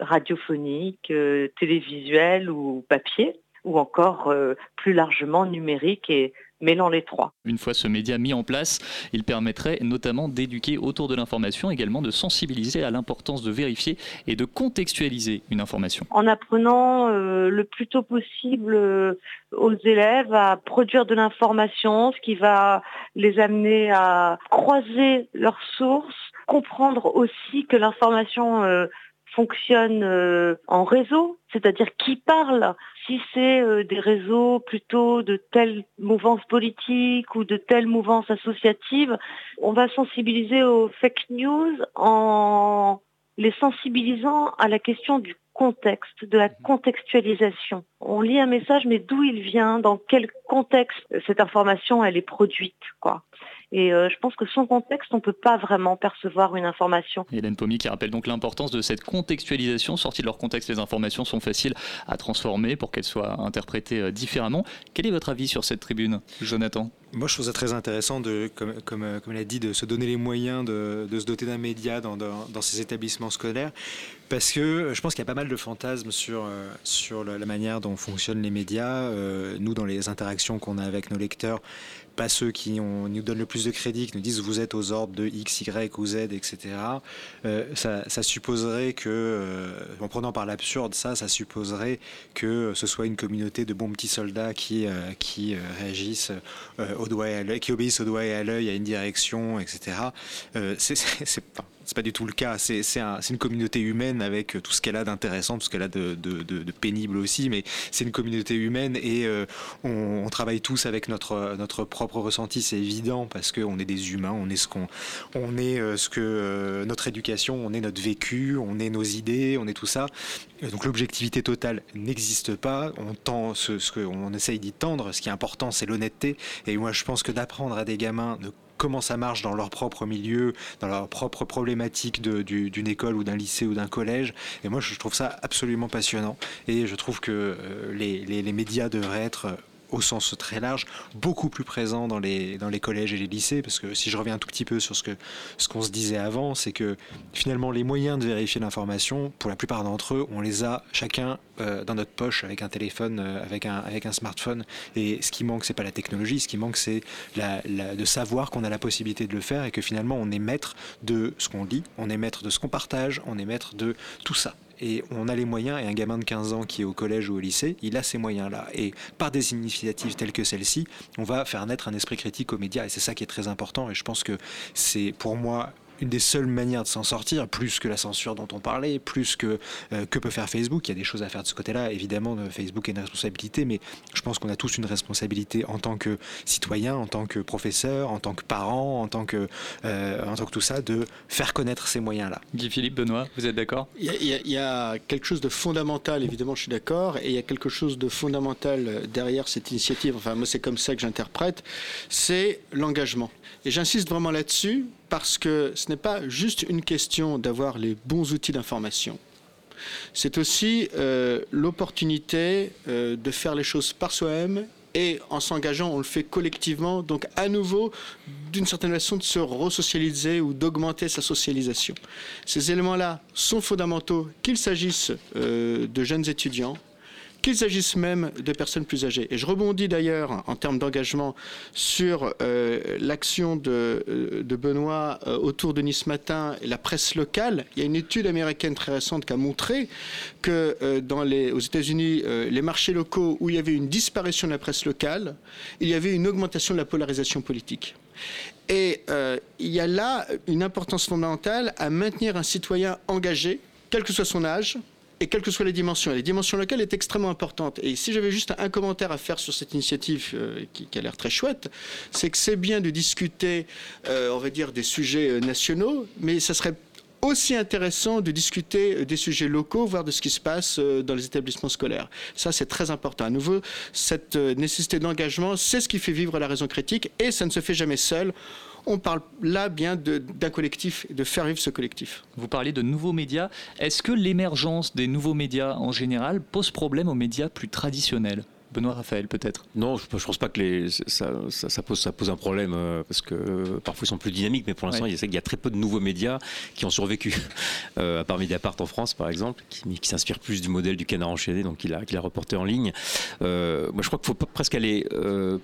Speaker 16: radiophonique, télévisuel ou papier, ou encore plus largement numérique et mêlant les trois.
Speaker 8: Une fois ce média mis en place, il permettrait notamment d'éduquer autour de l'information, également de sensibiliser à l'importance de vérifier et de contextualiser une information.
Speaker 16: En apprenant euh, le plus tôt possible euh, aux élèves à produire de l'information, ce qui va les amener à croiser leurs sources, comprendre aussi que l'information euh, fonctionne en réseau, c'est-à-dire qui parle, si c'est euh, des réseaux plutôt de telle mouvance politique ou de telle mouvance associative, on va sensibiliser aux fake news en les sensibilisant à la question du contexte, de la contextualisation. On lit un message, mais d'où il vient, dans quel contexte? Cette information elle est produite, quoi. Et euh, je pense que sans contexte, on ne peut pas vraiment percevoir une information.
Speaker 8: Hélène Pomy qui rappelle donc l'importance de cette contextualisation. Sorties de leur contexte, les informations sont faciles à transformer pour qu'elles soient interprétées euh, différemment. Quel est votre avis sur cette tribune, Jonathan?
Speaker 9: Moi, je trouve ça très intéressant, de, comme, comme, comme elle a dit, de se donner les moyens de, de se doter d'un média dans, dans, dans, ces établissements scolaires. Parce que je pense qu'il y a pas mal de fantasmes sur, euh, sur la, la, manière dont fonctionnent les médias. Euh, nous, dans les interactions qu'on a avec nos lecteurs, pas ceux qui nous donnent le plus de crédit, qui nous disent vous êtes aux ordres de X, Y ou Z, etc. Euh, ça, ça, supposerait que, euh, en prenant par l'absurde ça, ça supposerait que ce soit une communauté de bons petits soldats qui, euh, qui réagissent au doigt et à l'œil, qui obéissent au doigt et à l'œil à une direction, etc. c'est pas c'est pas du tout le cas. C'est un, une communauté humaine avec tout ce qu'elle a d'intéressant, tout ce qu'elle a de, pénible aussi, mais c'est une communauté humaine et euh, on, travaille tous avec notre, propre ressenti, c'est évident, parce qu'on est des humains, on est ce qu'on on est euh, ce que euh, notre éducation, on est notre vécu, on est nos idées, on est tout ça. Donc l'objectivité totale n'existe pas. On tend ce, ce qu'on essaye d'y tendre. Ce qui est important, c'est l'honnêteté. Et moi, je pense que d'apprendre à des gamins de comment ça marche dans leur propre milieu, dans leur propre problématique d'une école ou d'un lycée ou d'un collège. Et moi, je trouve ça absolument passionnant. Et je trouve que euh, les, médias devraient être au sens très large, beaucoup plus présent dans les, dans les collèges et les lycées, parce que si je reviens un tout petit peu sur ce qu'on ce se disait avant, c'est que finalement les moyens de vérifier l'information, pour la plupart d'entre eux, on les a chacun euh, dans notre poche avec un téléphone, euh, avec, un, avec un smartphone, et ce qui manque, c'est pas la technologie, ce qui manque, c'est la, de savoir qu'on a la possibilité de le faire et que finalement on est maître de ce qu'on lit, on est maître de ce qu'on partage, on est maître de tout ça et on a les moyens, et un gamin de 15 ans qui est au collège ou au lycée, il a ces moyens-là. Et par des initiatives telles que celle-ci, on va faire naître un esprit critique aux médias, et c'est ça qui est très important, et je pense que c'est pour moi une des seules manières de s'en sortir, plus que la censure dont on parlait, plus que euh, que peut faire Facebook. Il y a des choses à faire de ce côté-là. Évidemment, Facebook a une responsabilité, mais je pense qu'on a tous une responsabilité en tant que citoyen, en tant que professeur, en tant que parent, en tant que euh, en tant que tout ça, de faire connaître ces moyens-là.
Speaker 8: Guy Philippe, Benoît, vous êtes d'accord?
Speaker 6: Il, il, y a quelque chose de fondamental, évidemment, je suis d'accord, et il y a quelque chose de fondamental derrière cette initiative. Enfin, moi, c'est comme ça que j'interprète. C'est l'engagement. Et j'insiste vraiment là-dessus parce que ce n'est pas juste une question d'avoir les bons outils d'information. C'est aussi euh, l'opportunité euh, de faire les choses par soi-même et en s'engageant, on le fait collectivement, donc à nouveau, d'une certaine façon, de se resocialiser ou d'augmenter sa socialisation. Ces éléments-là sont fondamentaux, qu'il s'agisse euh, de jeunes étudiants, qu'il s'agisse même de personnes plus âgées. Et je rebondis d'ailleurs en termes d'engagement sur euh, l'action de, de, Benoît euh, autour de Nice Matin et la presse locale. Il y a une étude américaine très récente qui a montré que euh, dans les, aux États-Unis, euh, les marchés locaux où il y avait une disparition de la presse locale, il y avait une augmentation de la polarisation politique. Et euh, il y a là une importance fondamentale à maintenir un citoyen engagé, quel que soit son âge, et quelles que soient les dimensions. Et les dimensions locales est extrêmement importante. Et si j'avais juste un commentaire à faire sur cette initiative euh, qui, a l'air très chouette, c'est que c'est bien de discuter, euh, on va dire, des sujets nationaux, mais ça serait aussi intéressant de discuter des sujets locaux, voire de ce qui se passe dans les établissements scolaires. Ça, c'est très important. À nouveau, cette nécessité d'engagement, c'est ce qui fait vivre la raison critique, et ça ne se fait jamais seul on parle là bien d'un collectif, de faire vivre ce collectif.
Speaker 8: Vous parlez de nouveaux médias. Est-ce que l'émergence des nouveaux médias en général pose problème aux médias plus traditionnels? Benoît Raphaël, peut-être?
Speaker 2: Non, je ne pense pas que les, ça, ça, ça, pose, ça pose un problème euh, parce que euh, parfois ils sont plus dynamiques, mais pour l'instant, ouais. il, y a très peu de nouveaux médias qui ont survécu. Euh, à part Mediapart en France, par exemple, qui, qui s'inspire plus du modèle du canard enchaîné, donc il a, reporté en ligne. Moi, je crois qu'il faut presque aller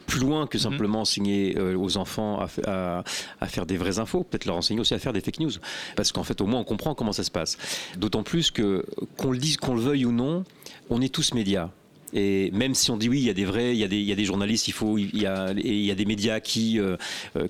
Speaker 2: plus loin que simplement enseigner aux enfants à, à, à, faire des vraies infos, peut-être leur enseigner aussi à faire des fake news, parce qu'en fait, au moins, on comprend comment ça se passe. D'autant plus que, qu'on le dise, qu'on le veuille ou non, on est tous médias. Et même si on dit oui, il y a des vrais, il y a des, journalistes, il faut, il y a, des médias qui, euh,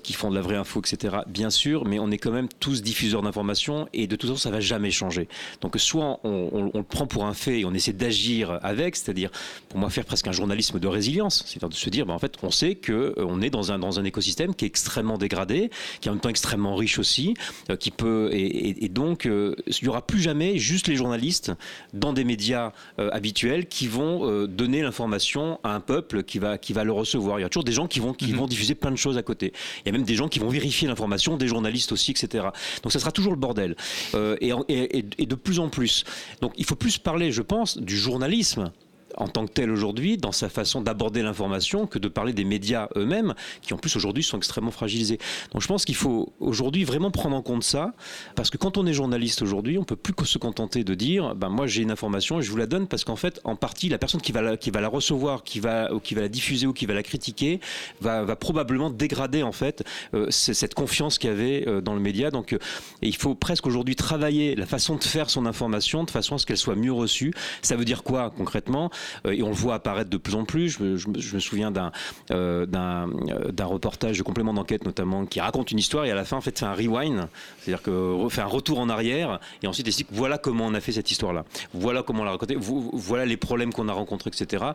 Speaker 2: qui font de la vraie info, etc. Bien sûr, mais on est quand même tous diffuseurs d'informations et de toute façon, ça va jamais changer. Donc, soit on, le prend pour un fait et on essaie d'agir avec, c'est-à-dire, pour moi, faire presque un journalisme de résilience, c'est-à-dire de se dire, ben, en fait, on sait que on est dans un dans un écosystème qui est extrêmement dégradé, qui est en même temps extrêmement riche aussi, euh, qui peut et, donc, euh, il y aura plus jamais juste les journalistes dans des médias euh, habituels qui vont donner l'information à un peuple qui va, qui va le recevoir. Il y a toujours des gens qui vont, qui mmh. vont diffuser plein de choses à côté. Il y a même des gens qui vont vérifier l'information, des journalistes aussi, etc. Donc ça sera toujours le bordel. Euh, et, et, et, de plus en plus. Donc il faut plus parler, je pense, du journalisme en tant que tel aujourd'hui dans sa façon d'aborder l'information que de parler des médias eux-mêmes, qui en plus aujourd'hui sont extrêmement fragilisés. Donc je pense qu'il faut aujourd'hui vraiment prendre en compte ça, parce que quand on est journaliste aujourd'hui, on peut plus que se contenter de dire, ben moi j'ai une information et je vous la donne parce qu'en fait, en partie, la personne qui va la, qui va la recevoir, qui va, ou qui va la diffuser ou qui va la critiquer, va, va probablement dégrader en fait euh, cette confiance qu'il y avait euh, dans le média. Donc euh, il faut presque aujourd'hui travailler la façon de faire son information de façon à ce qu'elle soit mieux reçue. Ça veut dire quoi concrètement? Et on le voit apparaître de plus en plus. Je, me souviens d'un d'un reportage de complément d'enquête notamment qui raconte une histoire et à la fin en fait fait un rewind, c'est-à-dire que fait un retour en arrière et ensuite explique voilà comment on a fait cette histoire-là, voilà comment on l'a raconté, voilà les problèmes qu'on a rencontrés, etc.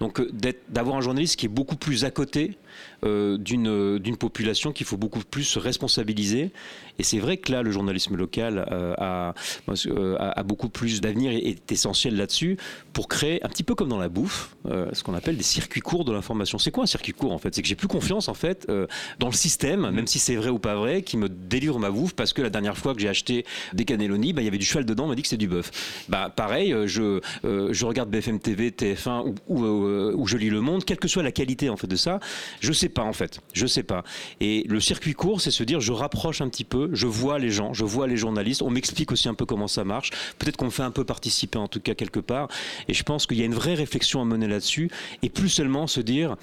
Speaker 2: Donc d'avoir un journaliste qui est beaucoup plus à côté euh, d'une population qu'il faut beaucoup plus se responsabiliser. Et c'est vrai que là, le journalisme local euh, a, euh, a, beaucoup plus d'avenir et est essentiel là-dessus pour créer, un petit peu comme dans la bouffe, ce qu'on appelle des circuits courts de l'information. C'est quoi un circuit court en fait? C'est que j'ai plus confiance en fait dans le système, même si c'est vrai ou pas vrai, qui me délivre ma bouffe parce que la dernière fois que j'ai acheté des cannelloni, bah, il y avait du cheval dedans, on m'a dit que c'est du bœuf. Bah, pareil, je, je regarde BFM TV, TF1 ou, ou, je lis Le Monde, quelle que soit la qualité en fait de ça, je sais pas en fait, je sais pas. Et le circuit court, c'est se dire je rapproche un petit peu, je vois les gens, je vois les journalistes, on m'explique aussi un peu comment ça marche. Peut-être qu'on me fait un peu participer en tout cas quelque part. Et je pense qu'il y a une vraie réflexion à mener là-dessus et plus seulement se dire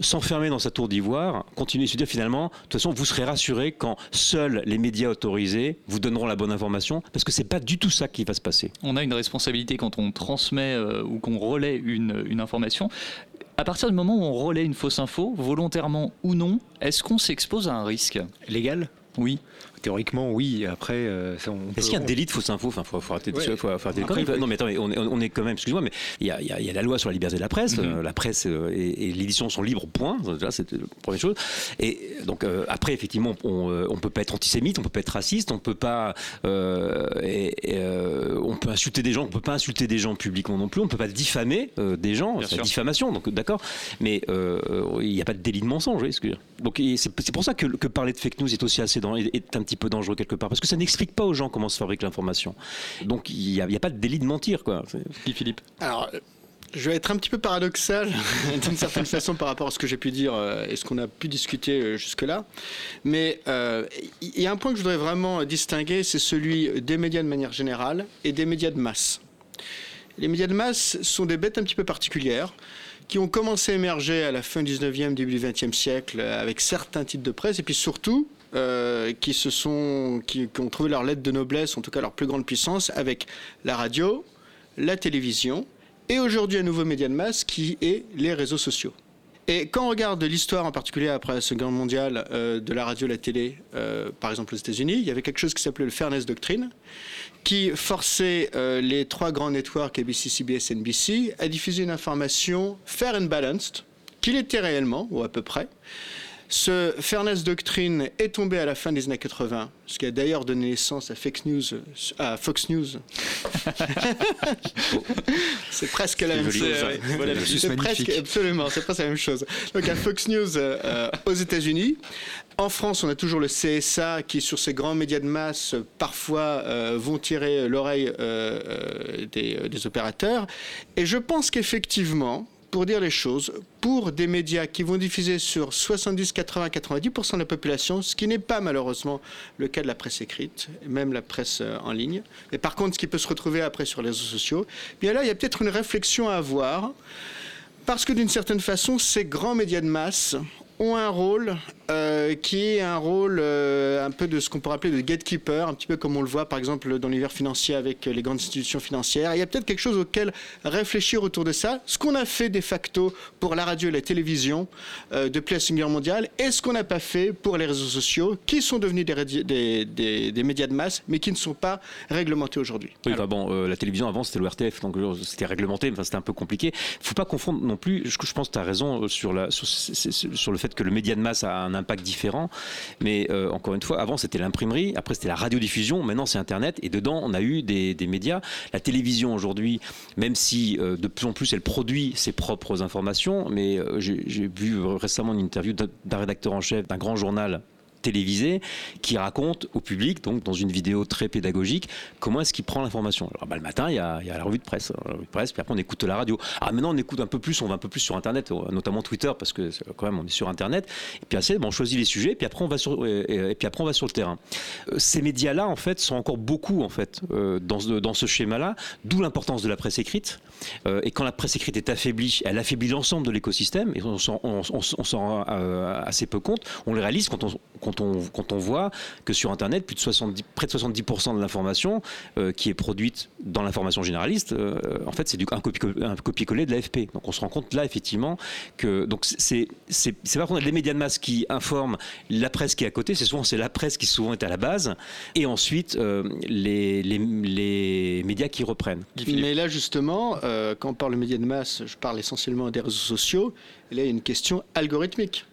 Speaker 2: s'enfermer dans sa tour d'ivoire, continuer à se dire finalement, de toute façon, vous serez rassuré quand seuls les médias autorisés vous donneront la bonne information, parce que c'est pas du tout ça qui va se passer.
Speaker 8: On a une responsabilité quand on transmet euh, ou qu'on relaie une, une information. À partir du moment où on relaie une fausse info, volontairement ou non, est-ce qu'on s'expose à un risque?
Speaker 9: Légal?
Speaker 8: Oui.
Speaker 9: Théoriquement, oui. Après, euh,
Speaker 2: est-ce qu'il y a un délit de fausse info Enfin, faut, faut arrêter de, faut, faut arrêter de Non, mais attends, on est, on est quand même. Excuse-moi, mais il y, a, y, a, la loi sur la liberté de la presse.
Speaker 8: Mhm.
Speaker 2: Euh, la presse euh, et, et l'édition sont libres. Point. Déjà, c'est la première chose. Et donc euh, après, effectivement, on, on peut pas être antisémite, on peut pas être raciste, on peut pas, et, on peut insulter des gens, on peut pas insulter des gens publiquement non plus, on peut pas diffamer des gens. C'est la diffamation. Donc d'accord. Mais il n'y a pas de délit de mensonge. Dire Donc c'est pour ça que, que, parler de fake news est aussi assez dans, est un petit peu dangereux quelque part, parce que ça n'explique pas aux gens comment se fabrique l'information. Donc il n'y a, a, pas de délit de mentir, quoi.
Speaker 8: Philippe.
Speaker 6: Alors, je vais être un petit peu paradoxal d'une certaine façon par rapport à ce que j'ai pu dire euh, et ce qu'on a pu discuter euh, jusque-là. Mais euh, il y a un point que je voudrais vraiment distinguer, c'est celui des médias de manière générale et des médias de masse. Les médias de masse sont des bêtes un petit peu particulières qui ont commencé à émerger à la fin du 19e, début du 20e siècle avec certains titres de presse et puis surtout euh, qui, se sont, qui, ont trouvé leur lettre de noblesse, en tout cas leur plus grande puissance, avec la radio, la télévision et aujourd'hui un nouveau média de masse qui est les réseaux sociaux. Et quand on regarde l'histoire, en particulier après la Seconde Guerre mondiale, euh, de la radio, la télé, euh, par exemple aux États-Unis, il y avait quelque chose qui s'appelait le Fairness Doctrine, qui forçait les trois grands networks, ABC, CBS, NBC, à diffuser une information fair and balanced, qu'il était réellement, ou à peu près, ce Fairness Doctrine est tombé à la fin des années 80, ce qui a d'ailleurs donné naissance à, fake news, à Fox News. c'est presque la même chose. Voilà, c'est presque, absolument, c'est presque la même chose. Donc à Fox News euh, aux États-Unis. En France, on a toujours le CSA qui, sur ces grands médias de masse, parfois euh, vont tirer l'oreille euh, des, des opérateurs. Et je pense qu'effectivement, pour dire les choses, pour des médias qui vont diffuser sur 70, 80, 90% de la population, ce qui n'est pas malheureusement le cas de la presse écrite, même la presse en ligne. Mais par contre, ce qui peut se retrouver après sur les réseaux sociaux, bien là, il y a peut-être une réflexion à avoir, parce que d'une certaine façon, ces grands médias de masse ont un rôle euh, qui est un rôle euh, un peu de ce qu'on pourrait appeler de gatekeeper, un petit peu comme on le voit par exemple dans l'univers financier avec les grandes institutions financières. Il y a peut-être quelque chose auquel réfléchir autour de ça. Ce qu'on a fait de facto pour la radio et la télévision euh, depuis la Seconde Guerre mondiale et ce qu'on n'a pas fait pour les réseaux sociaux qui sont devenus des, des, des, des, médias de masse mais qui ne sont pas réglementés aujourd'hui.
Speaker 2: Oui, bon, euh, la télévision avant c'était le RTF, donc c'était réglementé, enfin, c'était un peu compliqué. Il ne faut pas confondre non plus, je, je pense que tu as raison sur, la, sur, sur le fait que le média de masse a un impact différent. Mais euh, encore une fois, avant c'était l'imprimerie, après c'était la radiodiffusion, maintenant c'est Internet. Et dedans, on a eu des, des médias. La télévision aujourd'hui, même si euh, de plus en plus elle produit ses propres informations, mais euh, j'ai vu récemment une interview d'un rédacteur en chef d'un grand journal télévisé qui raconte au public, donc dans une vidéo très pédagogique, comment est-ce qu'il prend l'information. Alors bah, le matin, il y, a, la revue de presse, la revue de presse, puis après on écoute la radio. Ah maintenant on écoute un peu plus, on va un peu plus sur Internet, notamment Twitter, parce que quand même on est sur Internet. Et puis assez, bon, on choisit les sujets, puis après on va sur, et, puis après on va sur le terrain. Ces médias-là, en fait, sont encore beaucoup en fait dans, dans ce schéma-là, d'où l'importance de la presse écrite. et quand la presse écrite est affaiblie, elle affaiblit l'ensemble de l'écosystème, et on s'en rend euh, assez peu compte. On le réalise quand on, quand quand on voit que sur Internet, plus de 70, près de 70% de l'information euh, qui est produite dans l'information généraliste, euh, en fait, c'est un copier-coller de l'AFP. Donc on se rend compte là, effectivement, que donc c'est pas qu'on a les médias de masse qui informent la presse qui est à côté, c'est souvent la presse qui souvent est à la base, et ensuite les, les, les, médias qui reprennent.
Speaker 6: Mais là, justement, quand on parle de médias de masse, je parle essentiellement des réseaux sociaux, là, il y a une question algorithmique.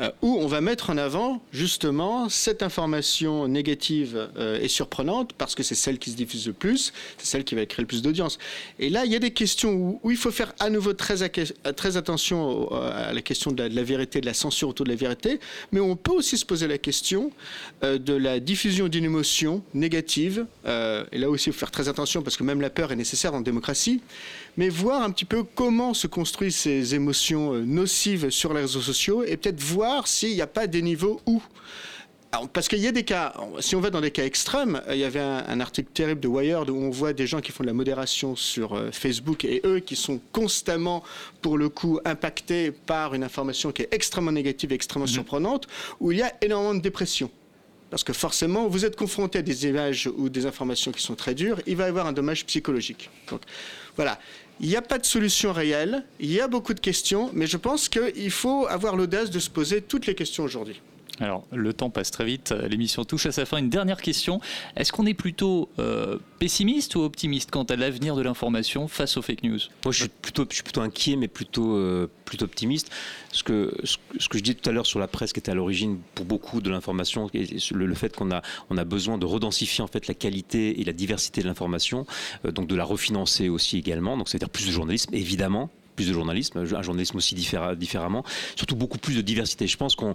Speaker 6: Euh, où on va mettre en avant justement cette information négative euh, et surprenante parce que c'est celle qui se diffuse le plus, c'est celle qui va créer le plus d'audience. Et là, il y a des questions où, il faut faire à nouveau très, très attention à la question de la, de la, vérité, de la censure autour de la vérité, mais on peut aussi se poser la question euh, de la diffusion d'une émotion négative. et là aussi, il faut faire très attention parce que même la peur est nécessaire en démocratie mais voir un petit peu comment se construisent ces émotions nocives sur les réseaux sociaux et peut-être voir s'il n'y a pas des niveaux où. Alors, parce qu'il y a des cas, si on va dans des cas extrêmes, il y avait un, un, article terrible de Wired où on voit des gens qui font de la modération sur euh, Facebook et eux qui sont constamment, pour le coup, impactés par une information qui est extrêmement négative et extrêmement mmh. surprenante, où il y a énormément de dépression. Parce que forcément, vous êtes confronté à des images ou des informations qui sont très dures, il va y avoir un dommage psychologique. Donc, voilà. Il n'y a pas de solution réelle, il y a beaucoup de questions, mais je pense qu'il faut avoir l'audace de se poser toutes les questions aujourd'hui.
Speaker 8: Alors, le temps passe très vite, l'émission touche à sa fin. Une dernière question. Est-ce qu'on est plutôt euh, pessimiste ou optimiste quant à l'avenir de l'information face aux fake news?
Speaker 2: Moi, je suis plutôt, inquiet, mais plutôt, euh, plutôt optimiste. Ce que, ce, que je dis tout à l'heure sur la presse qui était à l'origine pour beaucoup de l'information, le, le, fait qu'on a, on a besoin de redensifier en fait la qualité et la diversité de l'information, euh, donc de la refinancer aussi également. Donc, c'est-à-dire plus de journalisme, évidemment, plus de journalisme, un journalisme aussi différemment, surtout beaucoup plus de diversité. Je pense qu'on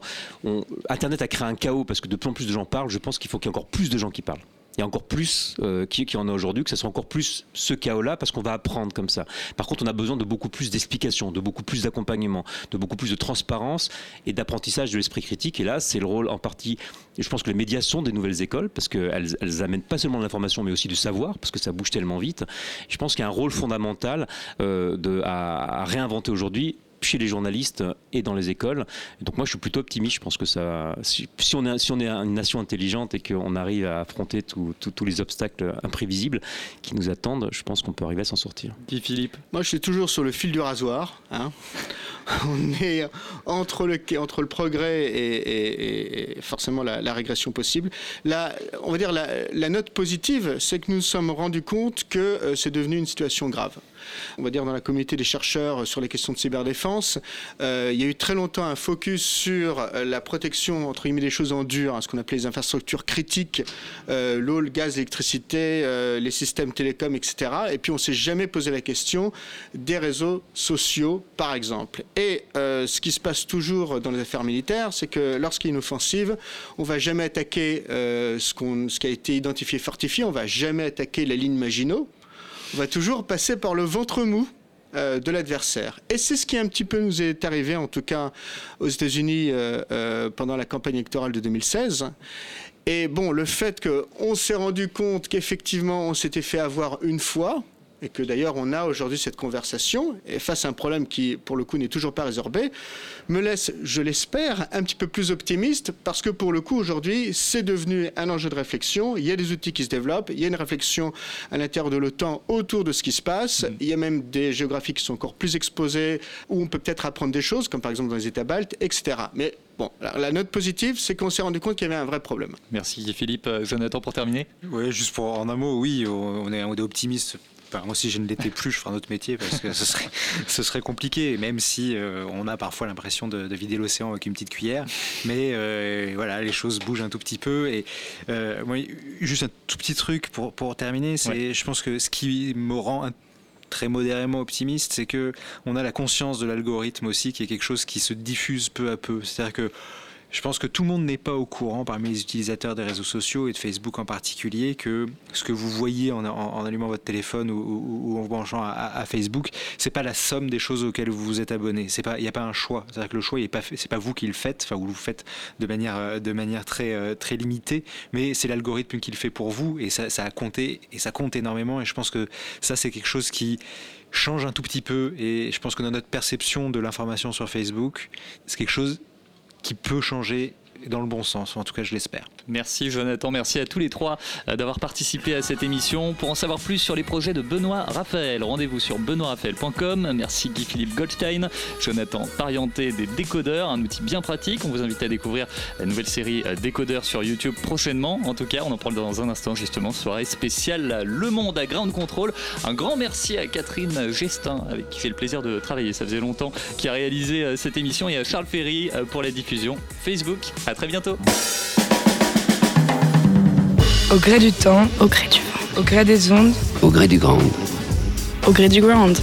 Speaker 2: Internet a créé un chaos parce que de plus en plus de gens parlent. Je pense qu'il faut qu'il y ait encore plus de gens qui parlent a encore plus euh, qui, en a aujourd'hui, que ce soit encore plus ce chaos-là, parce qu'on va apprendre comme ça. Par contre, on a besoin de beaucoup plus d'explications, de beaucoup plus d'accompagnement, de beaucoup plus de transparence et d'apprentissage de l'esprit critique. Et là, c'est le rôle en partie. Et je pense que les médias sont des nouvelles écoles, parce qu'elles elles amènent pas seulement de l'information, mais aussi du savoir, parce que ça bouge tellement vite. Je pense qu'il y a un rôle fondamental euh, à réinventer aujourd'hui chez les journalistes et dans les écoles. Donc moi, je suis plutôt optimiste. Je pense que ça, si, si on est, si on est une nation intelligente et qu'on arrive à affronter tous les obstacles imprévisibles qui nous attendent, je pense qu'on peut arriver à s'en sortir.
Speaker 8: Guy Philippe
Speaker 6: Moi, je suis toujours sur le fil du rasoir. Hein. on est entre le, entre le progrès et, et, et forcément la, la, régression possible. La, on va dire la, la note positive, c'est que nous nous sommes rendus compte que euh, c'est devenu une situation grave on va dire dans la communauté des chercheurs sur les questions de cyberdéfense. Euh, il y a eu très longtemps un focus sur la protection entre guillemets des choses en dur, hein, ce qu'on appelait les infrastructures critiques, euh, l'eau, le gaz, l'électricité, euh, les systèmes télécoms, etc. Et puis on s'est jamais posé la question des réseaux sociaux, par exemple. Et euh, ce qui se passe toujours dans les affaires militaires, c'est que lorsqu'il y a une offensive, on va jamais attaquer euh, ce, qu ce qui a été identifié fortifié, on va jamais attaquer la ligne Maginot, on va toujours passer par le ventre mou euh, de l'adversaire. Et c'est ce qui un petit peu nous est arrivé, en tout cas aux États-Unis, euh, euh, pendant la campagne électorale de 2016. Et bon, le fait qu'on s'est rendu compte qu'effectivement on s'était fait avoir une fois, et que d'ailleurs on a aujourd'hui cette conversation, et face à un problème qui, pour le coup, n'est toujours pas résorbé, me laisse, je l'espère, un petit peu plus optimiste, parce que pour le coup, aujourd'hui, c'est devenu un enjeu de réflexion, il y a des outils qui se développent, il y a une réflexion à l'intérieur de l'OTAN autour de ce qui se passe, mmh. il y a même des géographies qui sont encore plus exposées, où on peut peut-être apprendre des choses, comme par exemple dans les États baltes, etc. Mais Bon, la note positive, c'est qu'on s'est rendu compte qu'il y avait un vrai problème.
Speaker 8: Merci Philippe. Jonathan, pour terminer
Speaker 9: Oui, juste pour en un mot, oui, on est, on est optimiste Enfin, moi, si je ne l'étais plus, je ferais un autre métier parce que ce serait, ce serait compliqué, même si euh, on a parfois l'impression de, de, vider l'océan avec une petite cuillère. Mais euh, voilà, les choses bougent un tout petit peu. Et euh, moi, juste un tout petit truc pour, pour terminer, c'est, ouais. je pense que ce qui me rend un très modérément optimiste, c'est que on a la conscience de l'algorithme aussi, qui est quelque chose qui se diffuse peu à peu. C'est-à-dire que je pense que tout le monde n'est pas au courant parmi les utilisateurs des réseaux sociaux et de Facebook en particulier que ce que vous voyez en, allumant votre téléphone ou, en vous branchant à, à Facebook, c'est pas la somme des choses auxquelles vous vous êtes abonné. Il n'y a pas un choix. C'est-à-dire que le choix, il est pas, pas vous qui le faites. Enfin, vous le faites de manière, euh, euh, très limitée, mais c'est l'algorithme qui le fait pour vous et ça, ça a compté et ça compte énormément. Et je pense que ça, c'est quelque chose qui change un tout petit peu et je pense que dans notre perception de l'information sur Facebook, c'est quelque chose qui peut changer dans le bon sens, en tout cas je l'espère.
Speaker 8: Merci Jonathan, merci à tous les trois euh, d'avoir participé à cette émission. Pour en savoir plus sur les projets de Benoît Raphaël, rendez-vous sur benoîtraphaël.com. Merci Guy-Philippe Goldstein, Jonathan Parienté des Décodeurs, un outil bien pratique. On vous invite à découvrir la nouvelle série euh, Décodeurs sur YouTube prochainement. En tout cas, on en parle dans un instant justement, soirée spéciale Le Monde à Ground Control. Un grand merci à Catherine Gestin, avec qui j'ai le plaisir de travailler, ça faisait longtemps, qui a réalisé euh, cette émission, et à Charles Ferry pour la diffusion Facebook. À très bientôt.
Speaker 1: Au gré du temps, au gré du vent, au gré des ondes,
Speaker 3: au gré du grand,
Speaker 1: au gré du ground.